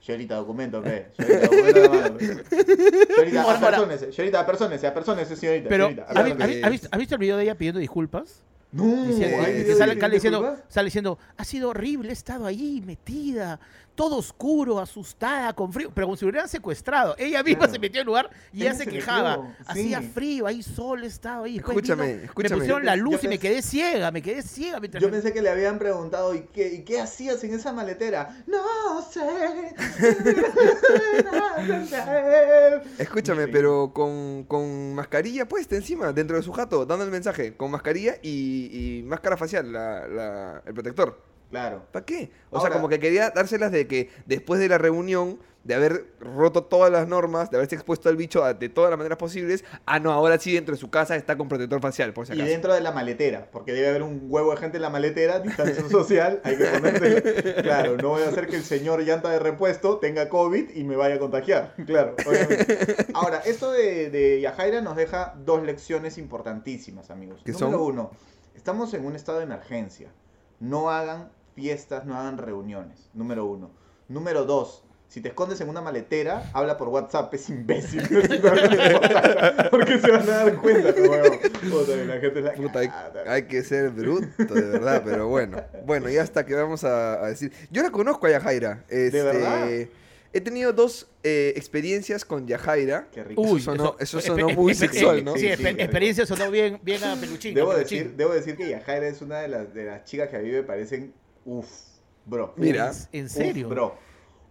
Señorita, documento, ¿qué? Señorita, documento de la mano. Señorita, Ahora, ahora. apersónese. Señorita, apersónese, apersónese, señorita. Pero, señorita, ¿has, visto, has visto el video de ella pidiendo disculpas? No, Diciendo- ¿hay eh, que sale, sale diciendo, sale diciendo, ha sido horrible, he estado ahí metida, todo oscuro, asustada, con frío, pero como si hubieran secuestrado. Ella misma Claro. se metió en el lugar y ella se quejaba. Hacía frío, ahí sol estaba ahí. Escúchame, vino, escúchame. Me pusieron la Yo luz y me quedé ciega, me quedé ciega mientras Yo pensé que le habían preguntado, ¿y qué, ¿y qué hacías en esa maletera? No sé. (laughs) Escúchame, Sí. pero con, con mascarilla puesta encima, dentro de su jato, dando el mensaje, con mascarilla y, y máscara facial, la, la- el protector. Claro. ¿Para qué? O Ahora- sea, como que quería dárselas de que después de la reunión, de haber roto todas las normas, de haberse expuesto al bicho de todas las maneras posibles, ah, no, ahora sí dentro de su casa está con protector facial, por si Y acaso. dentro de la maletera, porque debe haber un huevo de gente en la maletera, distancia social, hay que ponerse. (laughs) Claro, no voy a hacer que el señor llanta de repuesto tenga COVID y me vaya a contagiar. (laughs) Claro, obviamente. Ahora, esto de, de Yajaira nos deja dos lecciones importantísimas, amigos. ¿Qué Número son? uno, estamos en un estado de emergencia. No hagan fiestas, no hagan reuniones. Número uno. Número dos. Si te escondes en una maletera, habla por WhatsApp, es imbécil. (laughs) Porque se van a dar cuenta, la gente es la Puta, hay, que ser bruto, de verdad, pero bueno. Bueno, ya hasta que vamos a, a decir. Yo la conozco a Yajaira. Este, verdad? He tenido dos eh, experiencias con Yajaira. Qué rico. Uy, sonó- eso sonó muy sexual, ¿no? Sí, Sí, experiencia sonó bien, bien a peluchín. a Debo peluchín. decir, debo decir que Yajaira es una de las, de las chicas que a mí me parecen uff, bro. Mira. ¿En- ¿En Uf, serio? bro.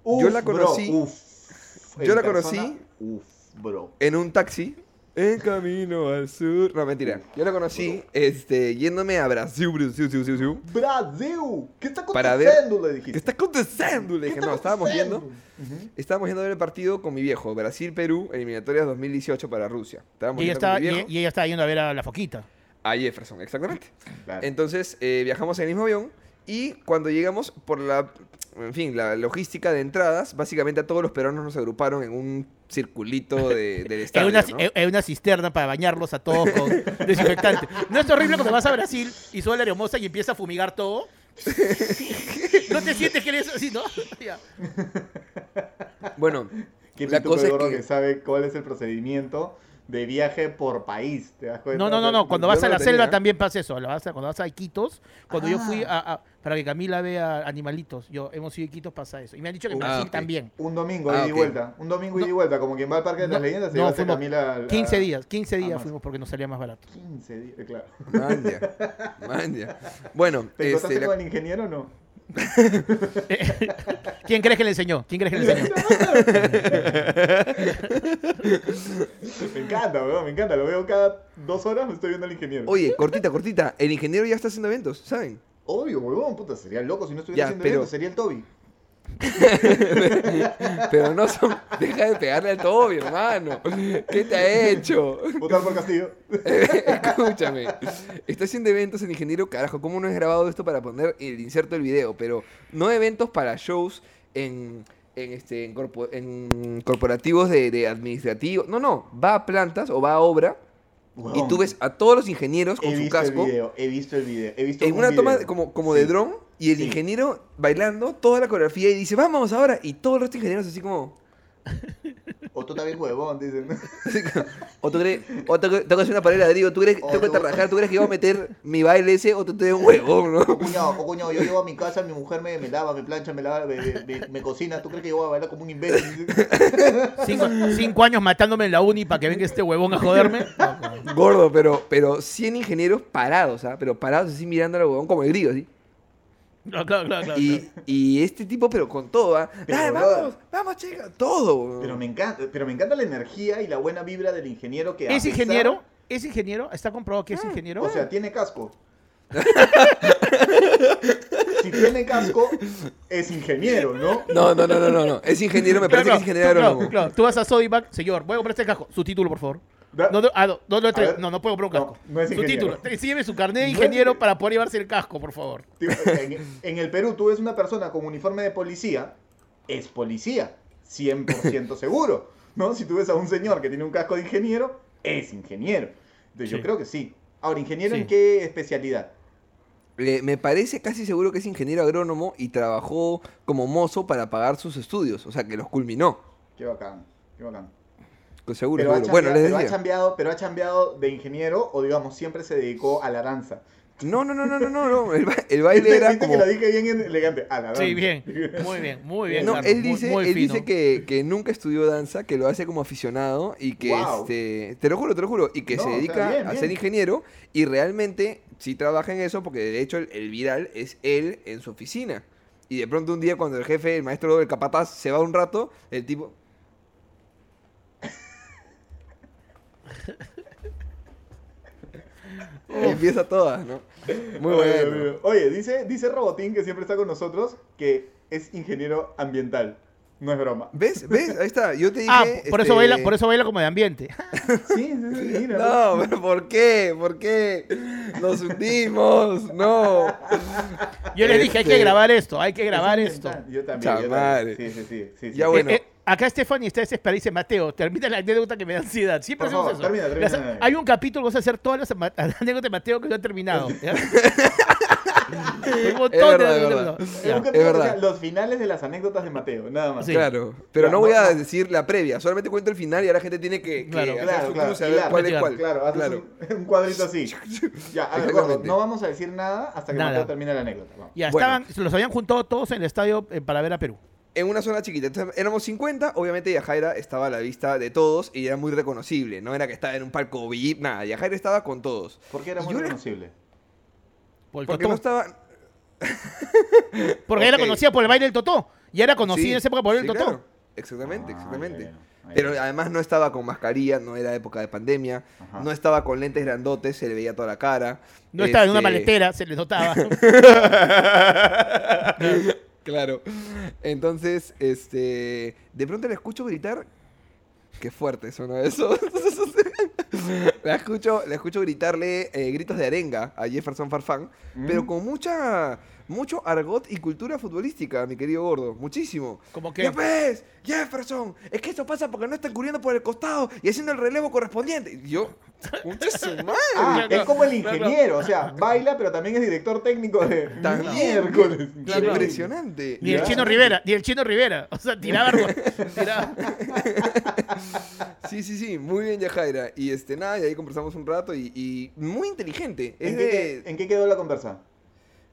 Yo Uf, la bro, conocí- uf. yo la persona, conocí- Uf, bro. en un taxi. En camino al sur. No, mentira. Yo la conocí este, yéndome a Brasil, Brasil, Brasil, Brasil. Brasil, ¿qué está Para ver- aconteciendo? Le ¿Qué dijiste. está aconteciendo? Le ¿Qué dije, está no, estábamos viendo. aconteciendo? Ujú. Estábamos yendo a ver el partido con mi viejo. Brasil-Perú, eliminatorias 2018 para Rusia. Estábamos Y ella, yendo estaba, y, y ella estaba yendo a ver a la foquita. a Jefferson, exactamente. Claro. Entonces eh, viajamos en el mismo avión y cuando llegamos por la, en fin, la logística de entradas, básicamente a todos los peruanos nos agruparon en un circulito de, del (laughs) En estadio. una, ¿no? en- una cisterna para bañarlos a todos con (laughs) desinfectante. ¿No es horrible cuando vas a Brasil y suena la hermosa y empieza a fumigar todo? (laughs) ¿No te sientes que eres así, no? Ya. Bueno, Qué la cosa es que- que... sabe cuál es el procedimiento de viaje por país. ¿Te das cuenta? No, no, no, no. Cuando yo vas no a la selva tenía. también pasa eso. La vas a- cuando vas a Iquitos, cuando yo fui Ah. a, a- para que Camila vea animalitos, yo hemos ido a Iquitos pasa eso. Y me han dicho que en Ah, Brasil ok. también. Un domingo Ah, ida y vuelta. Un domingo ida y No. vuelta. Como quien va al Parque de las No, Leyendas, se no, lleva a fuimos Camila. al- 15 a- días, 15 días fuimos porque nos salía más barato. 15 días, claro. Manja, manja. Bueno, (laughs) ¿Te este, la- con el ingeniero o no? (laughs) ¿Quién crees que le enseñó? ¿Quién crees que le enseñó? (laughs) Me encanta, weón, me encanta. Lo veo cada dos horas, me estoy viendo al ingeniero. Oye, cortita, cortita. El ingeniero ya está haciendo eventos, ¿saben? Obvio, weón, puta, sería loco si no estuviera Ya, haciendo pero- eventos, sería el Toby. (laughs) Pero no son. Deja de pegarle al Toby, hermano. ¿Qué te ha hecho? Votar por Castillo. (laughs) Escúchame. Está haciendo eventos el ingeniero, carajo. ¿Cómo no es grabado esto para poner el inserto del video? Pero no eventos para shows en, en, este, en, corpo- en corporativos de, de administrativos. No, no. Va a plantas o va a obra y tú ves a todos los ingenieros he con su visto casco el video, he visto el video, he visto en un una toma video. como, como de dron y el Sí. ingeniero bailando toda la coreografía y dice, vamos ahora. Y todos los ingenieros así como... O tú también huevón, dicen. (laughs) o tú crees, o tengo, tengo que hacer una pared de ladrillo, tú crees, O tengo que tú- crees que iba a meter (laughs) mi baile ese o tú te un huevón, ¿no? O cuñado, o cuñado, yo llego a mi casa, mi mujer me, me lava, me plancha, me lava, me, me- me cocina. ¿Tú crees que yo voy a bailar como un imbécil? (laughs) Cinco, cinco años matándome en la uni para que venga este huevón a joderme. Gordo, pero, pero 100 ingenieros parados, ¿ah? Pero parados así mirando al huevón como el grillo, ¿sí? No, claro, claro, claro, Y, claro. y este tipo, pero con todo, ¿ah? Pero, Dale, vamos, vamos, chica, todo. Pero me encanta, pero me encanta la energía y la buena vibra del ingeniero que ¿Es pesar- ingeniero? ¿Es ingeniero? ¿Está comprobado que es ingeniero? O sea, tiene casco. (laughs) si tiene casco, es ingeniero, ¿no? No, no, no, no, no, no. Es ingeniero, me parece Claro, que es ingeniero tú, claro, claro. Tú vas a Sodimac, señor, voy a comprar este casco. Su título, por favor. Da- No, no, ah, no, no, no, A ver. no, no puedo comprar un casco. no es Su ingeniero. título. Sígueme su carnet de No es ingeniero para poder llevarse el casco, por favor. Tío, En, en el Perú, tú ves una persona con uniforme de policía, es policía, 100% (laughs) seguro, ¿no? Si tú ves a un señor que tiene un casco de ingeniero, es ingeniero. Entonces Sí. yo creo que sí. Ahora, ¿ingeniero Sí. en qué especialidad? Me parece casi seguro que es ingeniero agrónomo y trabajó como mozo para pagar sus estudios. O sea, que los culminó. Qué bacán, qué bacán. Seguro, Pero ha. Bueno, chambeado, les pero, ha decía. chambeado, pero ha chambeado de ingeniero o digamos siempre se dedicó a la danza. No, no, no, no, no, no. no. El, ba- el baile ¿Viste, era como... que lo dije bien elegante? A la danza. Sí, bien. Muy bien, muy bien. No, él dice, muy él dice que, que nunca estudió danza, que lo hace como aficionado y que, este, te lo juro, te lo juro, y que No, se o sea, dedica bien, a ser ingeniero y realmente sí trabaja en eso porque de hecho el, el viral es él en su oficina. Y de pronto un día cuando el jefe, el maestro del capataz se va un rato, el tipo... (laughs) empieza todas, ¿no? Muy Oye, bueno. Oye, dice, dice Robotín, que siempre está con nosotros, que es ingeniero ambiental. No es broma. ¿Ves? ¿Ves? Ahí está. Yo te dije... Ah, por eso, este, baila, por eso baila como de ambiente. (laughs) Sí, sí, sí, mira. (laughs) No, pero ¿por qué? ¿Por qué? Nos hundimos, no. Yo les dije, hay que Este, grabar esto, hay que Es grabar esto. Yo también. yo también. Sí, sí, sí. sí, sí. Ya bueno. Eh, eh, acá Stephanie está desesperada y dice, Mateo, termina la anécdota que me da ansiedad. Siempre Por hacemos favor, eso. termina, termina. Las- hay un capítulo, vamos a hacer todas (laughs) las anécdotas de Mateo que no han terminado. (laughs) (laughs) un montón Es verdad, de anécdotas. Es verdad. los finales de las anécdotas de Mateo, nada más. Sí. Claro, pero no voy no, a no. decir la previa, solamente cuento el final y ahora la gente tiene que, que Claro. hacer Claro, su claro, cruce a y ver la- cuál es claro, cuál. Claro, haces Claro. Un, un cuadrito así. Ya, a ver, gordo, no vamos a decir nada hasta que Nada. Mateo termine la anécdota. Vamos. Ya, Bueno. estaban, los habían juntado todos en el estadio eh, para ver a Perú. En una zona chiquita, entonces éramos 50, obviamente Yajaira estaba a la vista de todos y era muy reconocible, no era que estaba en un palco VIP, nada, Yajaira estaba con todos. ¿Por qué era Y muy le- reconocible? Por el Porque Totó. no estaba... (laughs) Porque ella la Ok. conocía por el baile del Totó. Y era conocida Sí, en esa época por el sí, Totó. claro. Exactamente, Ah, exactamente. Pero además no estaba con mascarilla, no era época de pandemia, Ajá. no estaba con lentes grandotes, se le veía toda la cara. No estaba en una Este, maletera, se le notaba. (laughs) (laughs) Claro. Entonces, este. De pronto la escucho gritar. Qué fuerte suena eso. (laughs) la, escucho, la escucho gritarle eh, gritos de arenga a Jefferson Farfán, Mm. pero con mucha. Mucho argot y cultura futbolística, mi querido gordo. Muchísimo. Como que-. Jefferson, es que eso pasa porque no están cubriendo por el costado y haciendo el relevo correspondiente. Y yo. (laughs) Ah, Claro, es como el claro. ingeniero, o sea, (laughs) baila, pero también es director técnico de También. miércoles. (laughs) Claro. Impresionante. Ni el chino Rivera, ni el chino Rivera. O sea, tiraba. tiraba. Sí, sí, sí, muy bien Yajaira. Y este, nada, y ahí conversamos un rato y, y muy inteligente. Es ¿En de, qué, ¿En qué quedó la conversa?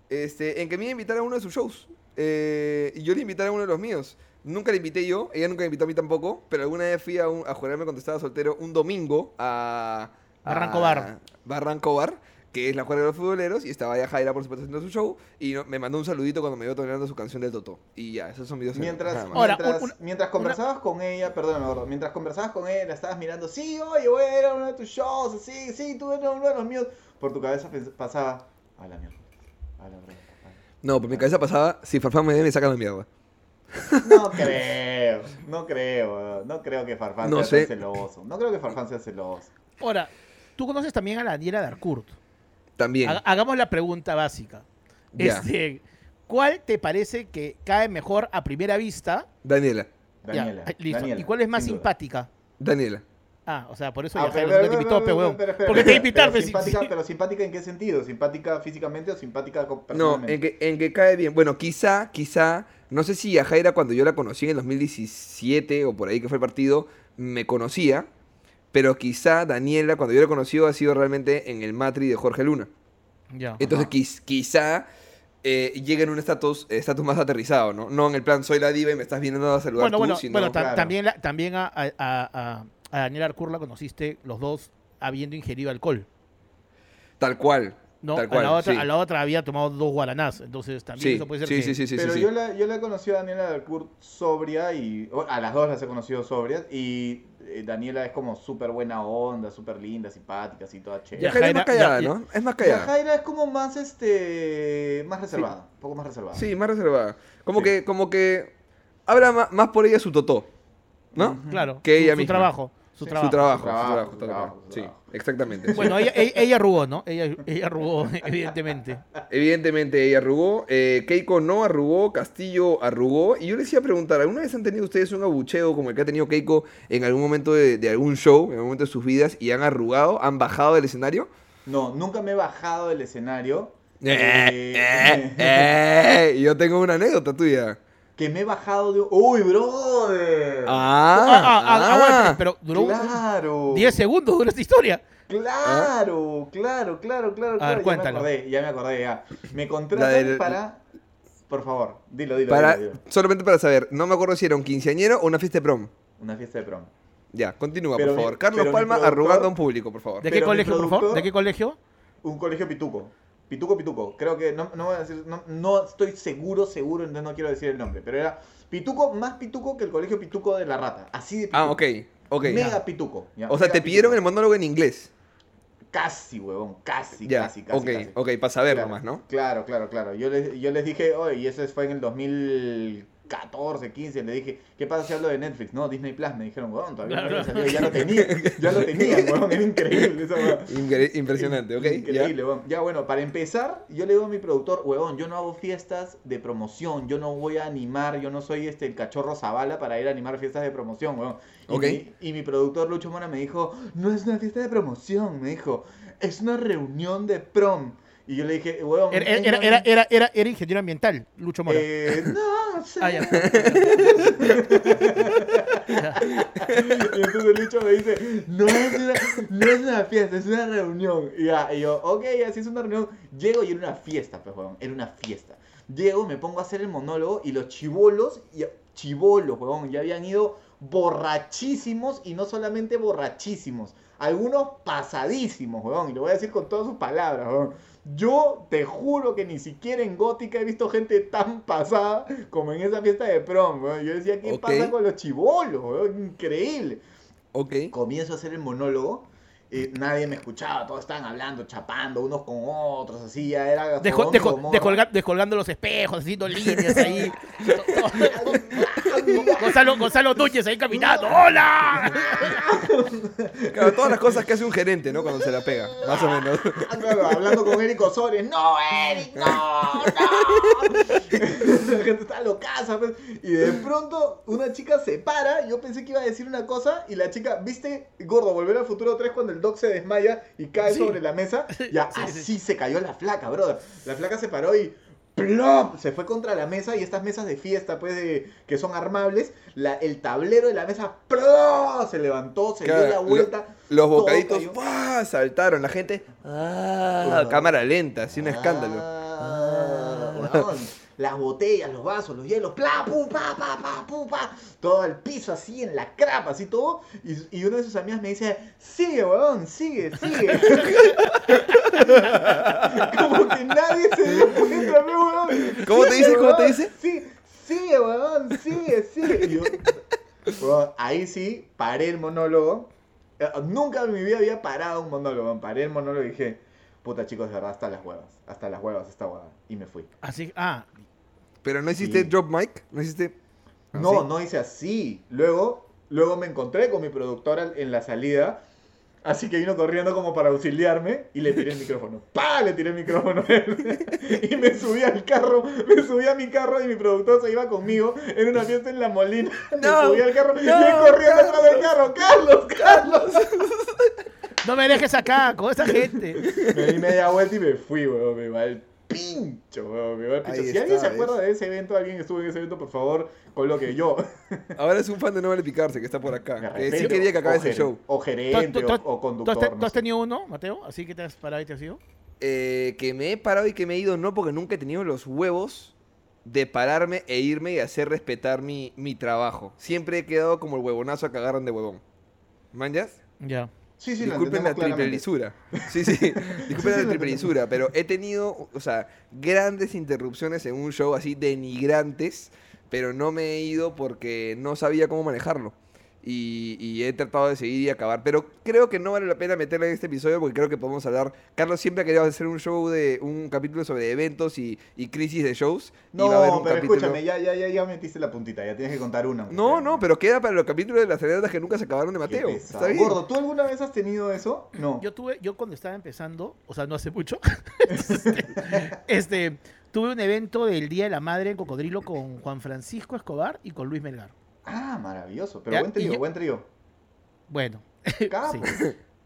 Este, en que me iba a invitar a uno de sus shows. Eh, y yo le invité a uno de los míos. Nunca le invité yo, ella nunca me invitó a mí tampoco, pero alguna vez fui a, un- a jurarme cuando estaba soltero un domingo a... a Barranco Bar. Barranco Bar, que es la juega de los futboleros, y estaba Yajaira, por supuesto, haciendo su show, y no- me mandó un saludito cuando me vio tocando su canción del Totó. Y ya, esos son videos. Mientras. Ahora, mientras, un- un- mientras conversabas con ella, perdóname, gordo, mientras conversabas con ella, la estabas mirando, sí, oye, voy a ir a uno de tus shows, sí, sí, tú eres uno de los míos. Por tu cabeza pasaba, a la mierda, a la mierda. No, por mi cabeza pasaba, si Farfán me ve, me sacan la mierda. No creo, no creo, no creo que Farfán No sea sé. celoso. No creo que Farfán sea celoso. Ahora, tú conoces también a la Daniela Darcourt. También. Haga- Hagamos la pregunta básica. Ya. Este, ¿Cuál te parece que cae mejor a primera vista? Daniela. Ya, Daniela. listo. Daniela, ¿Y cuál es más sin duda. simpática? Daniela. Ah, o sea, por eso Ah, ya pero- no te invitó, weón. pero- pero- Porque te a pero- simpática, pero simpática en qué sentido? ¿Simpática físicamente o simpática co- No, personalmente? en que, en que cae bien. Bueno, quizá, quizá, no sé si Yajaira cuando yo la conocí en el 2017 o por ahí que fue el partido, me conocía, pero quizá Daniela cuando yo la conocí ha sido realmente en el Matri de Jorge Luna. Ya. Entonces quiz- quizá eh, llegue en un estatus estatus más aterrizado, ¿no? No en el plan soy la diva y me estás viniendo a saludar Bueno, tú, bueno, sino... bueno ta- claro. también, la- también a, a, a, a Daniela Arcur la conociste los dos habiendo ingerido alcohol. Tal cual. ¿no? Tal cual, a, la otra, sí. a la otra había tomado dos guaranás. Entonces también Sí, eso puede ser sí, que- sí, sí, sí, Pero sí, yo sí. la, yo la he conocido a Daniela Dalcourt sobria y a las dos las he conocido sobrias y eh, Daniela es como súper buena onda, súper linda, simpática, así toda chévere. Ya, Yajaira es más callada, ya- ¿no? Es más Y callada. Jaira es como más este más reservada, un poco más reservada. Sí, más reservada. Como Sí. que, como que habla más, por ella su totó, ¿no? Claro. Que ella su, misma. trabajo. Su Sí, Su trabajo. trabajo, su trabajo, trabajo, su trabajo. Sí, exactamente. sí. Bueno, ella, ella, ella arrugó, ¿no? Ella, ella arrugó, (laughs) evidentemente. Evidentemente ella arrugó, eh, Keiko no arrugó, Castillo arrugó. Y yo les iba a preguntar, ¿alguna vez han tenido ustedes un abucheo como el que ha tenido Keiko en algún momento de, de algún show, en algún momento de sus vidas, y han arrugado, han bajado del escenario? No, nunca me he bajado del escenario. Eh, Eh, eh, y (laughs) yo tengo una anécdota tuya. Que me he bajado de ¡Uy, brother! Ah, Ah, ah, ah, ah. aguante, pero duró un- claro. 10 segundos duró esta historia. Claro, claro, claro, claro, A claro. ver, ya cuéntalo. me acordé, ya me acordé, ya. Me contratan del- para. Por favor, dilo, dilo, Para, dilo, dilo. solamente para saber, no me acuerdo si era un quinceañero o una fiesta de prom. Una fiesta de prom. Ya, continúa, Pero por mi- favor. Carlos Palma productor- arrugando a un público, por favor. ¿De qué Pero colegio, por favor? ¿De qué colegio? Un colegio pituco. Pituco, pituco. Creo que, no, no voy a decir, no, no estoy seguro, seguro, entonces no quiero decir el nombre. Pero era pituco, más pituco que el colegio pituco de la rata. Así de pituco. Ah, ok, ok. Mega pituco. ya, O sea, te pidieron el monólogo en inglés. Casi, huevón, casi, Ya, casi, casi. ok, casi. ok, para saber Claro, nomás, ¿no? Claro, claro, claro. Yo les, yo les dije, oye, y eso fue en el 2014, 15, le dije, ¿qué pasa si hablo de Netflix? No, Disney Plus, me dijeron, weón, todavía no salido, ya lo tenía, ya lo tenían, weón, (laughs) era increíble esa weón. Impresionante, ok. Increíble, weón. Ya, bueno, para empezar, yo le digo a mi productor, weón, yo no hago fiestas de promoción, yo no voy a animar, yo no soy este el cachorro Zavala para ir a animar fiestas de promoción, weón. Y, Ok. mi, y mi productor Lucho Mora me dijo, no es una fiesta de promoción, me dijo, es una reunión de prom. Y yo le dije, weón, Era, era, era, era, era, ingeniero ambiental, Lucho Mora. eh, no, sé. Ah, ya. (laughs) Y entonces Lucho me dice, no es, una, no es una fiesta, es una reunión. Y, ya, y yo, ok, así es una reunión. Llego y era una fiesta, pues, huevón, era una fiesta. Llego, me pongo a hacer el monólogo y los chivolos, y chivolos, huevón, ya habían ido borrachísimos y no solamente borrachísimos, algunos pasadísimos, huevón, y lo voy a decir con todas sus palabras, huevón. Yo te juro que ni siquiera en Gótica he visto gente tan pasada como en esa fiesta de prom, weón. Yo decía, ¿qué pasa con los chivolos? Increíble. Ok. Comienzo a hacer el monólogo. eh, nadie me escuchaba, todos estaban hablando, chapando unos con otros, así ya era. Descol- Sodoma y descol- Gomorra. descolga- descolgando los espejos, haciendo líneas ahí. (laughs) Gonzalo, Gonzalo Núñez ahí caminando. ¡Hola! (laughs) Claro, todas las cosas que hace un gerente, ¿no? Cuando se la pega, más o menos. Ah, claro, hablando con Eric Osores. ¡No, Eric! ¡No! ¡No! La gente está locaza. pues. Y de pronto una chica se para. Yo pensé que iba a decir una cosa. Y la chica, ¿viste, gordo, volver al futuro 3 cuando el doc se desmaya y cae Sí. sobre la mesa? Ya, Sí, sí. así se cayó la flaca, brother. La flaca se paró y. ¡plop! Se fue contra la mesa y estas mesas de fiesta, pues, de, que son armables, la, el tablero de la mesa ¡plop! se levantó, se Claro, dio la lo- vuelta. Los bocaditos saltaron, la gente. ¡Ah! Cámara lenta, así un escándalo. Ah. Las botellas, los vasos, los hielos, pla, pu, pa, pa, pa, pu, pa, todo el piso así, en la crapa, así todo. Y, y una de sus amigas me dice, sigue, weón, sigue, sigue. (laughs) Como que nadie se dio cuenta, ¿no, weón. ¿Cómo te dice? ¿Cómo te dice? Sí, sigue, weón, sigue, sigue. Y yo, weón, ahí sí, paré el monólogo. Eh, Nunca en mi vida había parado un monólogo. Paré el monólogo y dije, puta chicos, de verdad, hasta las huevas. Hasta las huevas esta huevada. Y me fui. Así, ah, Pero no hiciste Sí. drop mic, no hiciste. No, no hice así. Luego, luego me encontré con mi productora en la salida. Así que vino corriendo como para auxiliarme y le tiré el micrófono. (laughs) ¡Pah! Le tiré el micrófono a él. (laughs) Y me subí al carro, me subí a mi carro y mi productor se iba conmigo en una fiesta en La Molina. (laughs) No, me subí al carro y no, él corriendo atrás del carro. ¡Carlos, Carlos! no me dejes acá con esa gente. Me di media vuelta y me fui, weón. Me va el pincho, weón. Me va el pincho. Ahí si alguien se acuerda de ese evento, alguien estuvo en ese evento, por favor, coloque yo. (laughs) Ahora es un fan de No Vale Picarse que está por acá. Que sí quería que acabe ese show. O gerente ¿Tú- tú- o, o ¿Tú has, conductor. te- no tú has sé. tenido uno, Mateo? Así que te has parado y te has ido. Eh, que me he parado y que me he ido, no, porque nunca he tenido los huevos de pararme e irme y hacer respetar mi, mi trabajo. Siempre he quedado como el huevonazo a que agarran de huevón. ¿Manjas? Ya. Sí, sí, Disculpen la entendemos triple lisura. Sí, sí. (laughs) Disculpen la lo triple lisura, pero he tenido, o sea, grandes interrupciones en un show así denigrantes, pero no me he ido porque no sabía cómo manejarlo. Y, y he tratado de seguir y acabar. Pero creo que no vale la pena meterla en este episodio porque creo que podemos hablar. Carlos siempre ha querido hacer un show de un capítulo sobre eventos y, y crisis de shows. y va a haber No, un pero capítulo- escúchame, ya, ya, ya, ya metiste la puntita, ya tienes que contar una. No, sea. no, pero queda para los capítulos de las anécdotas que nunca se acabaron de Mateo. Está bien. Gordo, ¿tú alguna vez has tenido eso? No. Yo tuve, yo cuando estaba empezando, o sea, no hace mucho, (laughs) este, este, tuve un evento del Día de la Madre en Cocodrilo con Juan Francisco Escobar y con Luis Melgar. Ah, maravilloso. Pero Ya, buen trío, buen trío. Bueno, (laughs) sí.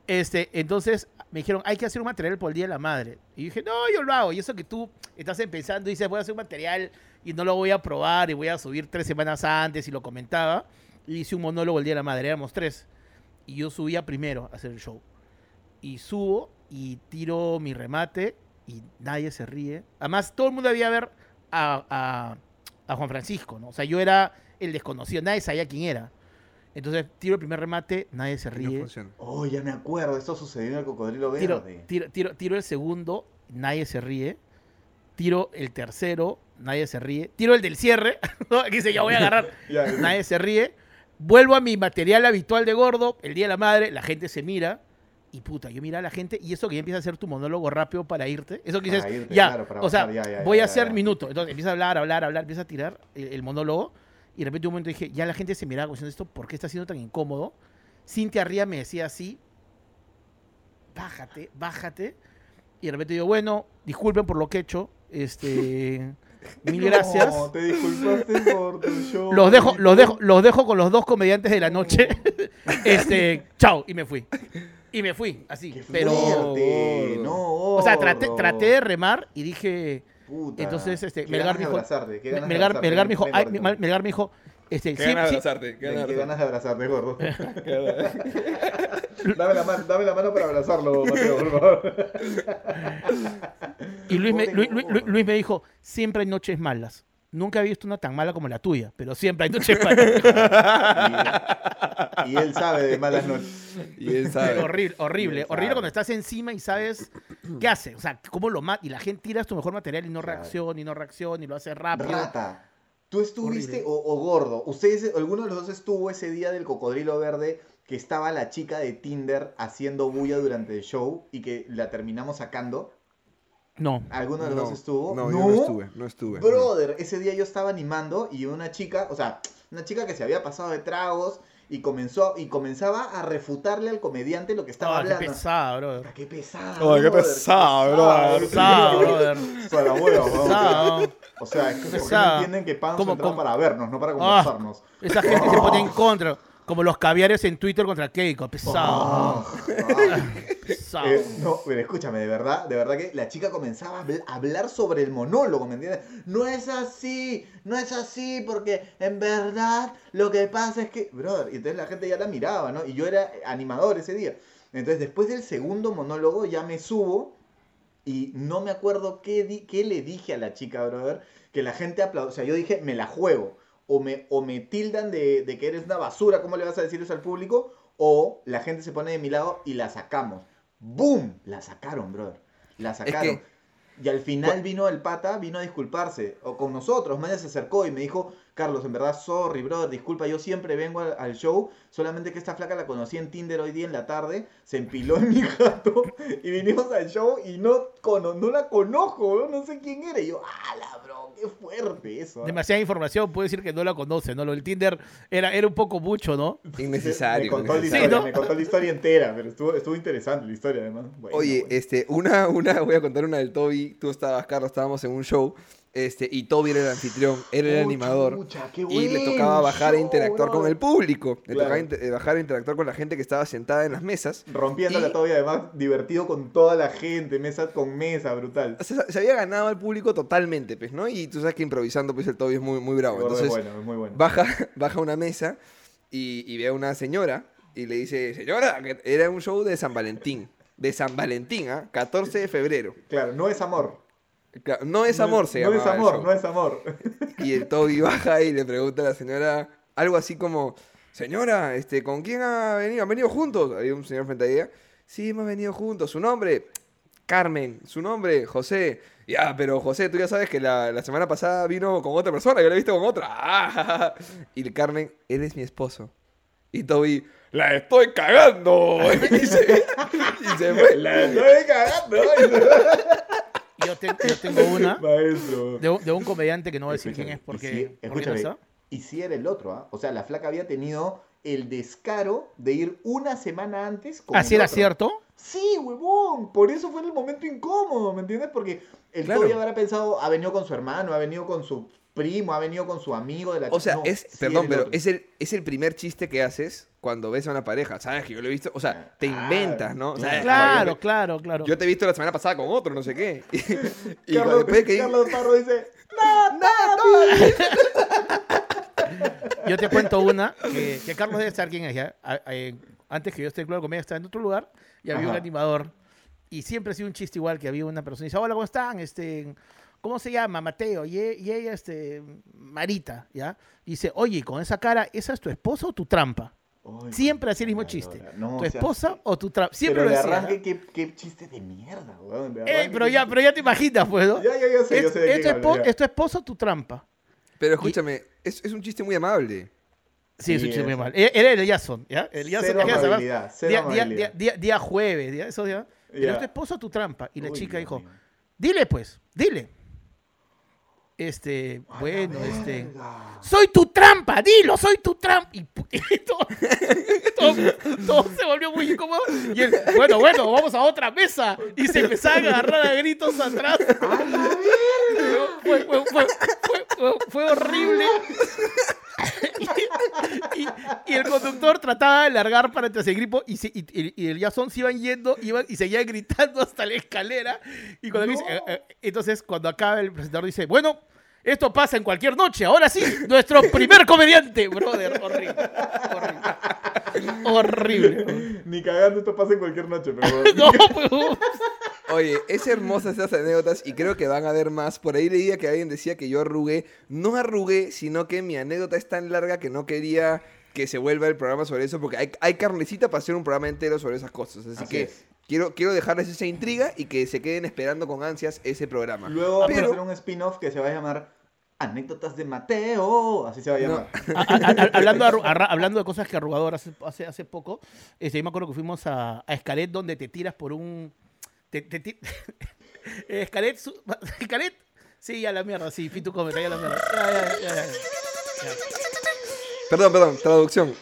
Este, entonces me dijeron, hay que hacer un material por el Día de la Madre. Y dije, no, yo lo hago. Y eso que tú estás empezando y dices, voy a hacer un material y no lo voy a probar y voy a subir tres semanas antes y lo comentaba. Y hice un monólogo el Día de la Madre, éramos tres. Y yo subía primero a hacer el show. Y subo y tiro mi remate y nadie se ríe. Además, todo el mundo debía ver a, a- a Juan Francisco, ¿no? O sea, yo era el desconocido, nadie sabía quién era. Entonces, tiro el primer remate, nadie se no ríe. Oh, ya me acuerdo, esto sucedió en el cocodrilo Tiro, verde. tiro, tiro, tiro el segundo, nadie se ríe. Tiro el tercero, nadie se ríe. Tiro el del cierre, (laughs) ¿no? Aquí dice, ya voy a agarrar, (laughs) Ya, nadie se ríe. Vuelvo a mi material habitual de gordo, el día de la madre, la gente se mira. Y puta, yo miro a la gente y eso que ya empieza a hacer tu monólogo rápido para irte. Eso que dices, irte, ya, claro, para o sea, bajar, ya, ya, voy ya, a hacer ya. minuto. Entonces empieza a hablar, hablar, hablar, empieza a tirar el, el monólogo. Y de repente un momento dije, ya la gente se miraba diciendo esto, ¿por qué está siendo tan incómodo? Cintia Ría me decía así, bájate, bájate. Y de repente digo, bueno, disculpen por lo que he hecho. Este, (laughs) mil gracias. No, te disculpaste por tu show. Los dejo, los dejo, los dejo con los dos comediantes de la noche. (laughs) este, chao, y me fui. Y me fui, así. Qué Pero, fuerte, no, o sea, traté, traté de remar y dije, Puta, entonces, este, qué ganas ganas me de dijo, abrazarte, qué ganas de Melgar, abrazarte, Melgar me dijo, ay, Melgar me dijo, este, Qué sí, ganas de sí, abrazarte, qué ganas de qué abrazarte. ganas de abrazarte, gordo. (laughs) dame, la mano, dame la mano para abrazarlo, Mateo, por favor. y Luis me. Luis me dijo, siempre hay noches malas. Nunca he visto una tan mala como la tuya, pero siempre hay noches malas. Y, (laughs) y él sabe de malas noches. Y él sabe. horrible, horrible, horrible sabe. cuando estás encima y sabes qué hace. O sea, cómo lo mata. Y la gente tiras tu mejor material y no Claro. reacciona, y no reacciona, y lo hace rápido. Rata, ¿tú estuviste o gordo? ¿Ustedes, alguno de los dos estuvo ese día del cocodrilo verde que estaba la chica de Tinder haciendo bulla durante el show y que la terminamos sacando? No. ¿Alguno de los No, dos estuvo? No, yo no estuve, no estuve. no. Brother, ese día yo estaba animando y una chica, o sea, una chica que se había pasado de tragos y comenzó y comenzaba a refutarle al comediante lo que estaba Ah, qué hablando. pesada, brother. Qué pesado. Ay, qué (laughs) brother, pesado, brother. Pesado, brother. O sea, la hueva, weón. Pesado. O sea, es que no Pesado. entienden que como- para vernos, no para Ah. conversarnos. Esa gente se pone en contra. Como los caviares en Twitter contra Keiko. Pesado. Ah. (laughs) Pesado. Eh, no, pero escúchame, de verdad, de verdad que la chica comenzaba a hablar sobre el monólogo, ¿me entiendes? No es así, no es así, porque en verdad lo que pasa es que, brother, y entonces la gente ya la miraba, ¿no? Y yo era animador ese día. Entonces después del segundo monólogo ya me subo Y no me acuerdo qué, di- qué le dije a la chica, brother, que la gente aplaudió. O sea, yo dije, me la juego. O me, o me tildan de, de que eres una basura, ¿cómo le vas a decir eso al público? O la gente se pone de mi lado y la sacamos. ¡Boom! La sacaron, brother. La sacaron. que- Y al final vino el pata, vino a disculparse. O con nosotros. Maya se acercó y me dijo, Carlos, en verdad, sorry, brother, disculpa, yo siempre vengo al, al show. Solamente que esta flaca la conocí en Tinder hoy día en la tarde. Se empiló en mi gato. Y vinimos al show y no, cono- no la conozco, bro, no sé quién era. Y yo, ¡ala, bro! ¡Qué fuerte eso! ¿ah?". Demasiada información, puede decir que no la conoce, ¿no? Lo del Tinder era, era un poco mucho, ¿no? Innecesario. Me contó, la historia, ¿no? me contó la historia entera, pero estuvo, estuvo interesante la historia además. Bueno, Oye, bueno. este, una, una, voy a contar una del Toby. Tú estabas, Carlos, estábamos en un show. Este, y Toby era el anfitrión, era el animador. Y le tocaba bajar a show, interactuar con el público. Le Claro. tocaba eh, bajar a interactuar con la gente que estaba sentada en las mesas. Rompiendo Y- la todavía además divertido con toda la gente, mesa con mesa, brutal. Se había ganado al público totalmente, pues, ¿no? Y tú sabes que improvisando, pues el Toby es muy, muy bravo. Gordo es Entonces, bueno, es muy bueno. baja, (laughs) baja una mesa y, y ve a una señora y le dice, señora, que era un show de San Valentín. De San Valentín, ¿ah? 14 de febrero. Claro, no es amor. Claro, No es amor, se No es amor, no es amor. Y el Toby baja y le pregunta a la señora algo así como, señora, este, ¿con quién ha venido? ¿Han venido juntos? Había un señor frente a ella. Sí, hemos venido juntos. ¿Su nombre? Carmen. ¿Su nombre? José. Ya, pero José, tú ya sabes que la, la semana pasada vino con otra persona, yo la he visto con otra. Ah, Y el Carmen, él es mi esposo. Y Toby, la estoy cagando. (laughs) Y se, y se fue. La estoy cagando. Yo, te- yo tengo una (laughs) Maestro. de, un- de un comediante que no voy a decir quién es porque, no está. Y si era el otro, ¿ah? O sea, la flaca había tenido el descaro de ir una semana antes con ¿Así era otro. cierto? Sí, huevón. Por eso fue en el momento incómodo, ¿me entiendes? Porque el Claro. Habrá pensado, ha venido con su hermano, ha venido con su primo, ha venido con su amigo de la O sea, no, es, sí perdón, pero otro. es el, es el primer chiste que haces cuando ves a una pareja. ¿Sabes que yo lo he visto? O sea, te Ah, inventas, ¿no? O sea, Claro, yo- claro, claro. Yo te he visto la semana pasada con otro, no sé qué. (laughs) Y, y Carlos, después que... Carlos Parro (laughs) dice, (laughs) Yo te cuento una que, que Carlos debe saber quién es ya. A- a- antes que yo esté en Club de Comedia estaba en otro lugar y había un Ajá. animador. Y siempre ha sido un chiste igual que había una persona y dice, hola, ¿cómo están? Este, ¿Cómo se llama? Mateo. Y, e- y ella, este, Marita, ¿ya? Dice, oye, con esa cara, ¿esa es tu esposa o tu trampa? Siempre hacía el mismo chiste. No, ¿Tu o sea, esposa o tu trampa? Siempre pero lo de decía. arranque, ¿no? qué, qué chiste de mierda, weón. Eh, pero ya, pero ya te imaginas, pues, ¿no? Ya, ya, ya sé, yo Es, sé de es tu es tu esposa o tu trampa. Pero escúchame, es, es un chiste muy amable. Sí, es un chiste muy mal. E- Era el Jason, ¿ya? El Jason día, día, amabilidad. día, día- día jueves, ¿ya? Eso, ¿ya? Pero Ya. es tu esposo o tu trampa. Y la Uy, chica Dios dijo, mío. dile pues, dile. Este, bueno, este... Soy tu trampa, dilo, soy tu trampa. (laughs) Y, todo, todo- todo se volvió muy incómodo. Y él, bueno, bueno, vamos a otra mesa. Y se empezaron a agarrar a gritos atrás. Fue, fue- fue- fue- fue- fue horrible. Y, y- y el conductor trataba de largar para entre ese grupo y, se- y- el Jason se iban yendo iban, y seguían gritando hasta la escalera. Y cuando dice- eh, eh, entonces, cuando acaba el presentador dice, bueno, esto pasa en cualquier noche. Ahora sí, nuestro (laughs) primer comediante. Brother, horrible. Horrible. Horrible. Ni cagando esto pasa en cualquier noche, pero... (laughs) No, pues, Oye, es hermosas esas anécdotas y creo que van a haber más. Por ahí leía que alguien decía que yo arrugué. No arrugué, sino que mi anécdota es tan larga que no quería que se vuelva el programa sobre eso porque hay, hay carnecita para hacer un programa entero sobre esas cosas. Así, Así que es. Quiero, quiero dejarles esa intriga y que se queden esperando con ansias ese programa. Luego vamos Pero- a hacer un spin-off que se va a llamar Anécdotas de Mateo. Así se va a No. llamar. A- a- a- hablando, hablando de cosas que arrugador hace, hace, hace poco, este, yo me acuerdo que fuimos a, a Escaret donde te tiras por un... Te, te ti- (laughs) Escaret, su- (laughs) Escaret, sí, a la mierda, sí, Fitu come, a la mierda. Ya, ya, ya, ya, ya. Perdón, perdón, traducción.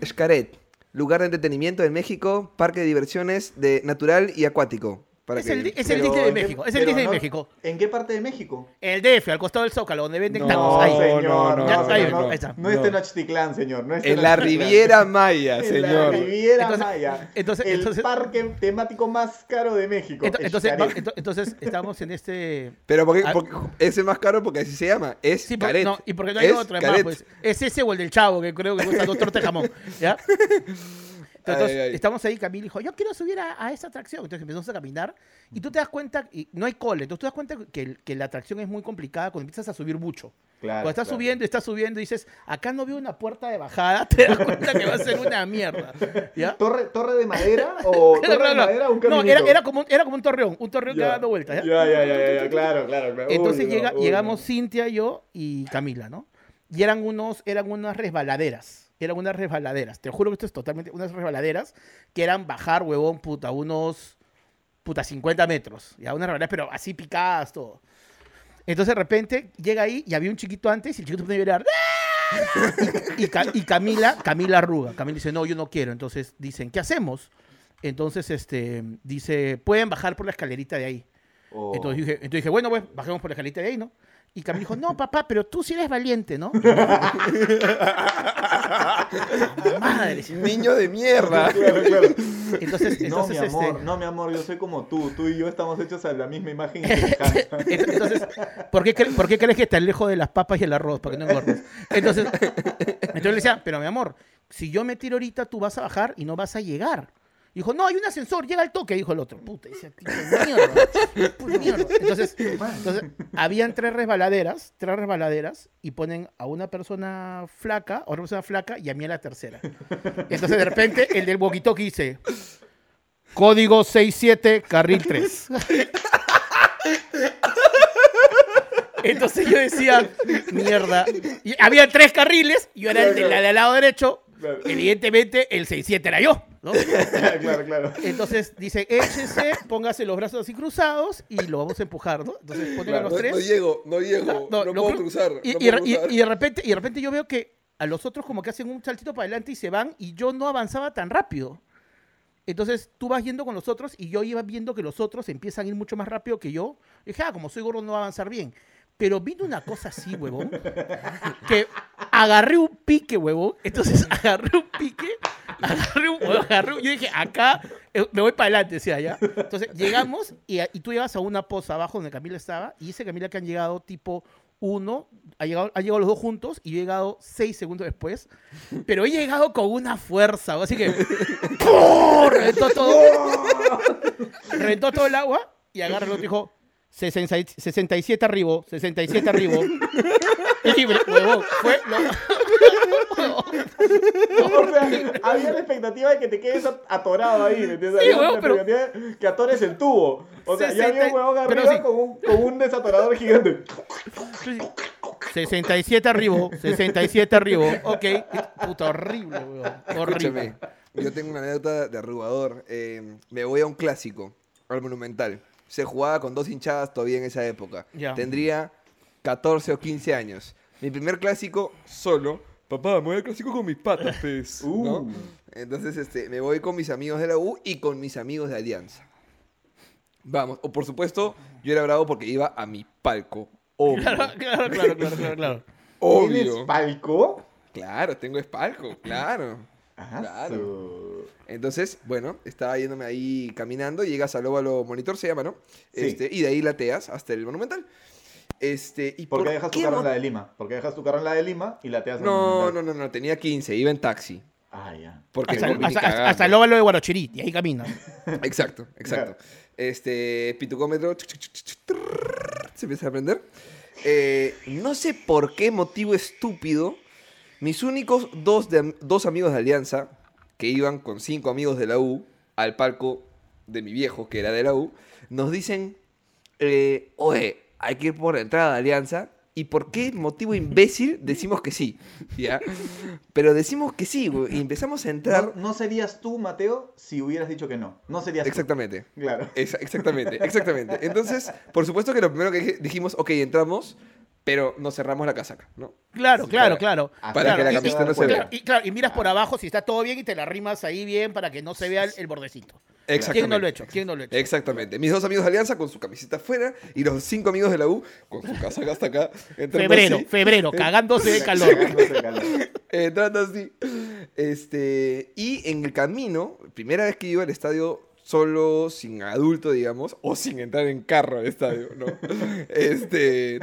Escaret, lugar de entretenimiento en México, parque de diversiones de natural y acuático. Para Es que- el, es el Disney de ¿en qué- México, es el Disney no- de México. ¿En qué parte de México? El DF, al costado del Zócalo, donde venden No, tacos. Ahí. señor, no, no, no, señor, no, ahí no, está. no es No. Tenochtitlán, señor. No es En la. Riviera Maya, En la señor. Riviera Entonces- Maya. entonces- el entonces- parque temático más caro de México. Ento- Entonces, Xcaret. va- ento- entonces estábamos en este... Pero porque, Ah. porque es el más caro porque así se llama. Es Sí, Caret. no, y porque no hay Es otro, además, pues. Es ese o el del chavo, que creo que cuesta dos tortas de jamón. ¿Ya? (laughs) Entonces, Ay, ay. estamos ahí, Camila dijo, yo quiero subir a, a esa atracción. Entonces empezamos a caminar y tú te das cuenta, y no hay cole, entonces tú te das cuenta que, que la atracción es muy complicada cuando empiezas a subir mucho. Claro, cuando estás claro. subiendo, estás subiendo y dices, acá no veo una puerta de bajada, (laughs) te das cuenta que va a ser una mierda. ¿Ya? (laughs) ¿Torre, ¿Torre de madera (laughs) o torre Claro, de madera o un no, era, era, como, un- era como un torreón, un torreón que Ya. va dando vueltas. ¿ya? Ya, ya, ya, claro, claro. Entonces Uy, llega, uy, llegamos no. Cintia, yo y Camila, ¿no? Y eran, unos, eran unas resbaladeras. Eran unas resbaladeras. Te juro que esto es totalmente unas resbaladeras que eran bajar, huevón, puta, unos puta 50 metros. Ya, unas resbaladeras, pero así picadas, todo. Entonces de repente llega ahí y había un chiquito antes y el chiquito pone a llorar. Y, y y Camila, Camila arruga. Camila dice, no, yo no quiero. Entonces dicen, ¿qué hacemos? Entonces este, dice, pueden bajar por la escalerita de ahí. Oh. Entonces dije, entonces dije, bueno, pues bajemos por la escalita de ahí, ¿no? Y Camila dijo, no, (laughs) papá, pero tú sí eres valiente, ¿no? (laughs) Madre. Niño de mierda. Claro, claro. (laughs) Entonces, No, mi amor, este, no, mi amor, yo soy como tú. Tú y yo estamos hechos a la misma imagen entonces, ¿por qué, cre- por qué crees que te alejo de las papas y el arroz? Para que no engordes. Entonces, entonces le decía, pero mi amor, si yo me tiro ahorita, tú vas a bajar y no vas a llegar. Dijo, no, hay un ascensor, llega al toque, dijo el otro. Puta, dice, tipo, mierda, puta mierda. Entonces, entonces, habían tres resbaladeras, tres resbaladeras, y ponen a una persona flaca, a otra persona flaca, y a mí a la tercera. Entonces, de repente, el del walkie-talkie dice, código 67, carril 3. Entonces yo decía, mierda. Y había tres carriles, yo era el de la de al lado derecho. Evidentemente, el 67 era yo, ¿no? (laughs) claro, claro. Entonces dice, échese, póngase los brazos así cruzados y lo vamos a empujar, ¿no? Entonces ponen No, los tres. no llego, no llego. No, puedo cru- cruzar. Y, no y- puedo y- cruzar. y de repente, y de repente yo veo que a los otros como que hacen un saltito para adelante y se van y yo no avanzaba tan rápido. Entonces tú vas yendo con los otros y yo iba viendo que los otros empiezan a ir mucho más rápido que yo. Y dije, ah, como soy gordo no va a avanzar bien. Pero vino una cosa así, huevón, que agarré un pique, huevón. Entonces (laughs) agarré un pique, agarré un, agarré un- yo dije, acá eh, me voy para adelante, decía ya. Entonces llegamos y, y tú llegas a una poza abajo donde Camila estaba y dice Camila que han llegado tipo uno, ha llegado, han llegado los dos juntos y yo he llegado seis segundos después, pero he llegado con una fuerza, así que ¡pum! reventó todo, reventó todo el agua y agarra el otro y dijo 60 y- 67 arriba, 67 arriba. Libre, huevón, fue lo- (laughs) O sea, había la expectativa de que te quedes at- atorado ahí, ¿me entiendes? Sí, Había huevón, pero- expectativa que atores el tubo. O sea, ya había un 60 huevón arriba sí. con, un, con un desatorador gigante. 67 arriba, 67 arriba. Ok, puta horrible, huevón. Horrible. Escúchame, yo tengo una anécdota de arrugador. Eh, me voy a un clásico, al Monumental. Se jugaba con dos hinchadas todavía en esa época. Ya. Tendría 14 o 15 años. Mi primer clásico solo. Papá, me voy al clásico con mis patas, (laughs) pues. Uh. ¿no? Entonces, este, me voy con mis amigos de la U y con mis amigos de Alianza. Vamos, o por supuesto, yo era bravo porque iba a mi palco. Obvio. (laughs) Claro, claro, claro, claro, claro, claro. ¿Tienes obvio. palco? Claro, tengo espalco, claro. Ajá. Claro. Entonces, bueno, estaba yéndome ahí caminando, llegas al óvalo monitor, se llama, ¿no? Sí. Este, y de ahí lateas hasta el monumental. Este, ¿y ¿Por qué dejas tu carro en la de Lima? ¿Por qué dejas tu carro en la de Lima y la te haces No, no, no, no, tenía 15, iba en taxi. Ah, ya. Porque Hasta, no, ni hasta- hasta- cagando. hasta el óvalo de Guarochirí, y ahí camina. (laughs) Exacto, exacto. Este, pitucómetro, se empieza a aprender. Eh, no sé por qué motivo estúpido, mis únicos dos, de- dos amigos de Alianza, que iban con cinco amigos de la U al palco de mi viejo, que era de la U, nos dicen, eh, oye, hay que ir por la entrada de Alianza. ¿Y por qué motivo imbécil decimos que sí? ¿Ya? Pero decimos que sí, y empezamos a entrar... No, no serías tú, Mateo, si hubieras dicho que no. No serías tú. Exactamente. Claro. Exa- exactamente, exactamente. Entonces, por supuesto que lo primero que dijimos, ok, entramos, pero nos cerramos la casaca, ¿no? Claro, claro, Para- claro. Así para que la y- camiseta y- no se claro, vea. Y, claro, y miras por abajo si está todo bien y te la rimas ahí bien para que no se vea el, el bordecito. Exactamente. ¿Quién no lo ha hecho? ¿Quién no lo ha hecho? Exactamente. Mis dos amigos de Alianza con su camiseta afuera y los cinco amigos de la U con su casaca hasta acá. (laughs) Febrero, así, febrero, (laughs) cagándose de calor. Cagándose de calor. entrando así. Este, y en el camino, primera vez que iba al estadio solo, sin adulto, digamos, o sin entrar en carro al estadio, ¿no? (laughs) Este.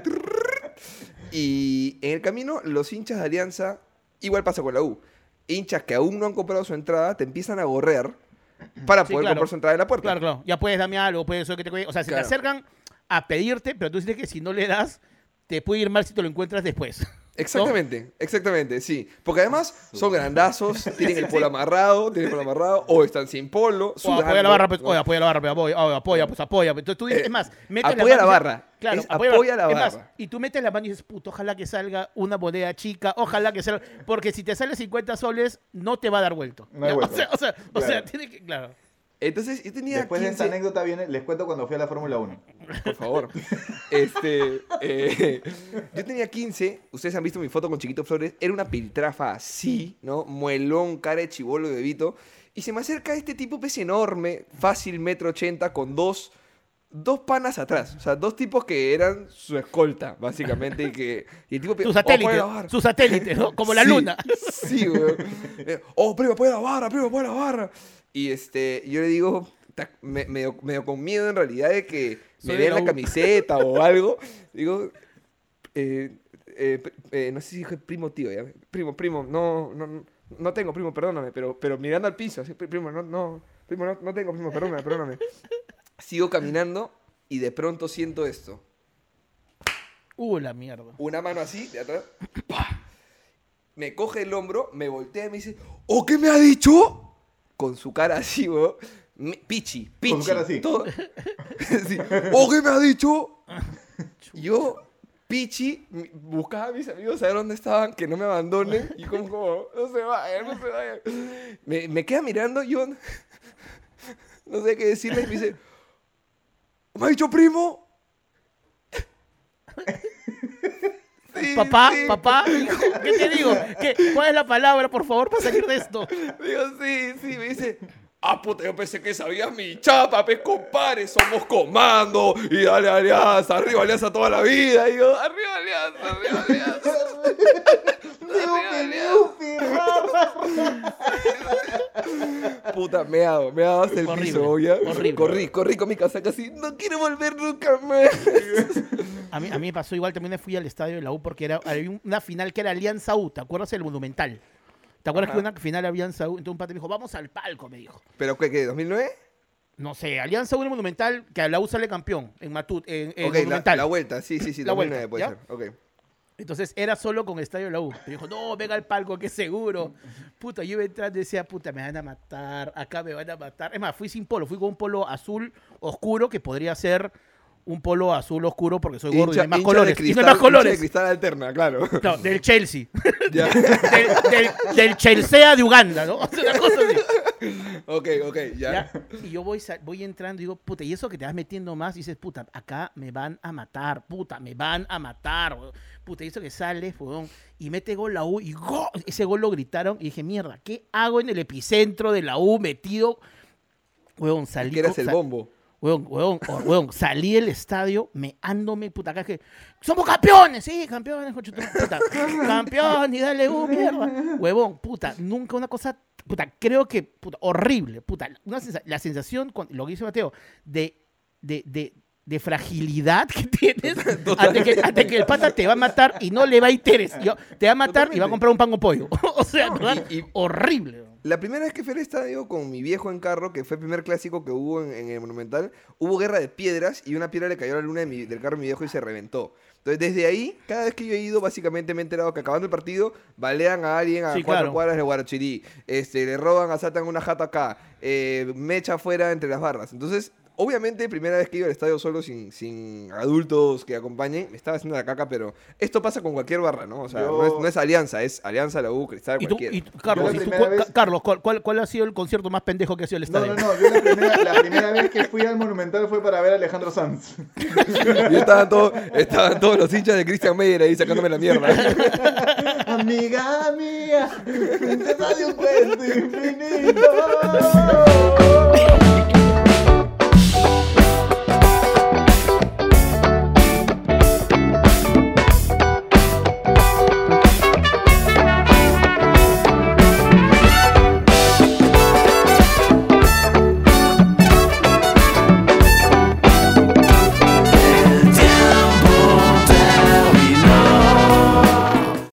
Y en el camino, los hinchas de Alianza, igual pasa con la U, hinchas que aún no han comprado su entrada te empiezan a gorrear para Sí, poder claro. comprar su entrada en la puerta. Claro, claro. Ya puedes darme algo, puedes eso que te. O sea, se Claro. te acercan a pedirte, pero tú dices que si no le das, te puede ir mal si te lo encuentras después. Exactamente, exactamente, sí. Porque además son grandazos, (laughs) tienen el polo amarrado, tienen el polo amarrado, o están sin polo, O apoya la barra, pues, apoya la barra, pues, apoya, oye, apoya, pues apoya. Entonces tú dices, Eh, es más, mete apoya la dices- barra. Claro, Es apoya la Es más, barra. y tú metes la mano y dices, puto, ojalá que salga una moneda chica, ojalá que salga. Porque si te sale 50 soles, no te va a dar vuelto. (laughs) O sea, o sea, o sea, tiene que, claro. Entonces yo tenía Después de esta 15 anécdota viene, les cuento cuando fui a la Fórmula 1. por favor. (laughs) Este, eh, yo tenía 15, ustedes han visto mi foto con Chiquito Flores, era una piltrafa así, ¿no? Muelón, cara de chivolo de bebito. Y se me acerca este tipo pez enorme, fácil, metro ochenta, con dos, dos panas atrás. O sea, dos tipos que eran su escolta, básicamente. Y que y el tipo Su "Oh, satélite, barra". su satélite, ¿no? Como la Sí, luna. (laughs) Sí, weón. Eh, Oh, primo, apoya la barra, primo, apoya la barra. Y este, yo le digo, me- medio, medio con miedo en realidad de que Soy me vean la la camiseta o algo. Digo, eh, eh, eh, no sé si dije primo tío, ya. Primo, primo, no, no, no tengo primo, perdóname, pero, pero mirando al piso, así, "Pri- primo, no, no, primo, no, no tengo primo, perdóname, perdóname. Sigo caminando y de pronto siento esto. Uh, la mierda. Una mano así, de atrás. ¡pa! Me coge el hombro, me voltea y me dice, ¿o qué me ha dicho? Con su cara así, weón. Me- Pichi, pichi. Con su cara así. todo- (laughs) (laughs) Sí. ¿O qué me ha dicho? Yo, pichi, buscaba a mis amigos a ver dónde estaban, que no me abandonen. Y como, como no se vayan, no se vayan. Me, me queda mirando, yo (laughs) no sé qué decirle. Y me dice, ¿me ha dicho primo? Sí, Papá, sí. papá, hijo, ¿qué te digo? ¿Qué, ¿Cuál es la palabra, por favor, para salir de esto? (laughs) Digo, sí, sí, me dice. Ah, puta, yo pensé que sabías mi chapa, pues, compadre, somos comando, y dale alianza, arriba alianza toda la vida, y yo, arriba alianza, arriba alianza. Puta, me hago, me hago hasta el Horrible, piso, ¿ya? horrible. Corrí, corrí con mi casaca así, no quiero volver nunca más. A mí, a mí me pasó igual, también fui al estadio de la U porque era, había una final que era Alianza U, ¿te acuerdas del Monumental? ¿Te acuerdas que Ajá. una final Alianza U? Entonces un pate me dijo, vamos al palco, me dijo. ¿Pero qué, qué, 2009? No sé, Alianza U en Monumental, que a la U sale campeón en Matut, en, en ok, la, Monumental. la vuelta, sí, sí, sí, La 2009 vuelta, puede ¿ya? ser. Entonces era solo con estadio de la U. Me dijo, no, venga al palco, que seguro. Puta, yo iba entrando y decía, puta, me van a matar, acá me van a matar. Es más, fui sin polo, fui con un polo azul oscuro que podría ser un polo azul oscuro porque soy gordo y no hay más colores. Y no hay más de colores. cristal alterna, claro. Claro, del Chelsea. (laughs) Del, del, del Chelsea de Uganda, ¿no? (laughs) O sea, una cosa así. ok, ok, ya. ¿ya? Y yo voy, voy entrando y digo, puta, y eso que te vas metiendo más, y dices, puta, acá me van a matar, puta, me van a matar, puta, y eso que sale, weón, y mete gol la U, y ¡go! ese gol lo gritaron, y dije, mierda, ¿qué hago en el epicentro de la U metido? Weón, salí. Que eras con- el bombo. Weón, weón, weón, salí del estadio, me ándome, puta, acá que somos campeones, sí, campeones, concha tu- puta, campeón, y dale, uh, mierda. Huevón, puta, nunca una cosa, puta, creo que, puta, horrible, puta, una sensa- la sensación, con, lo que dice Mateo, de, de, de, de fragilidad que tienes (laughs) ante que, ante que el pata te va a matar y no le va a interesar, yo- te va a matar y va a comprar un pan con pollo. (laughs) o sea, No, y- y- horrible. La primera vez que fui al estadio con mi viejo en carro, que fue el primer clásico que hubo en, en el Monumental, hubo guerra de piedras y una piedra le cayó a la luna de mi- del carro de mi viejo y se reventó. Entonces, desde ahí, cada vez que yo he ido, básicamente me he enterado que acabando el partido, balean a alguien a Sí, cuatro claro. cuadras de Guarachirí, este, le roban, asaltan una jata acá, eh, mecha afuera entre las barras. Entonces, obviamente, primera vez que iba al estadio solo, sin, sin adultos que acompañen, me estaba haciendo la caca, pero esto pasa con cualquier barra, ¿no? O sea, Yo- no, es, no es alianza, es alianza, la U, cristal, Y tú, cualquiera. y Carlos, Yo y tú, vez- Ca- Carlos, ¿cuál, cuál, cuál ha sido el concierto más pendejo que ha sido el No, estadio? no, no. Yo la primera, la primera vez que fui al Monumental fue para ver a Alejandro Sanz. (laughs) Y estaban todos, estaban todos los hinchas de Christian Meyer ahí sacándome la mierda. (laughs) Amiga mía, te sale un cuento infinito.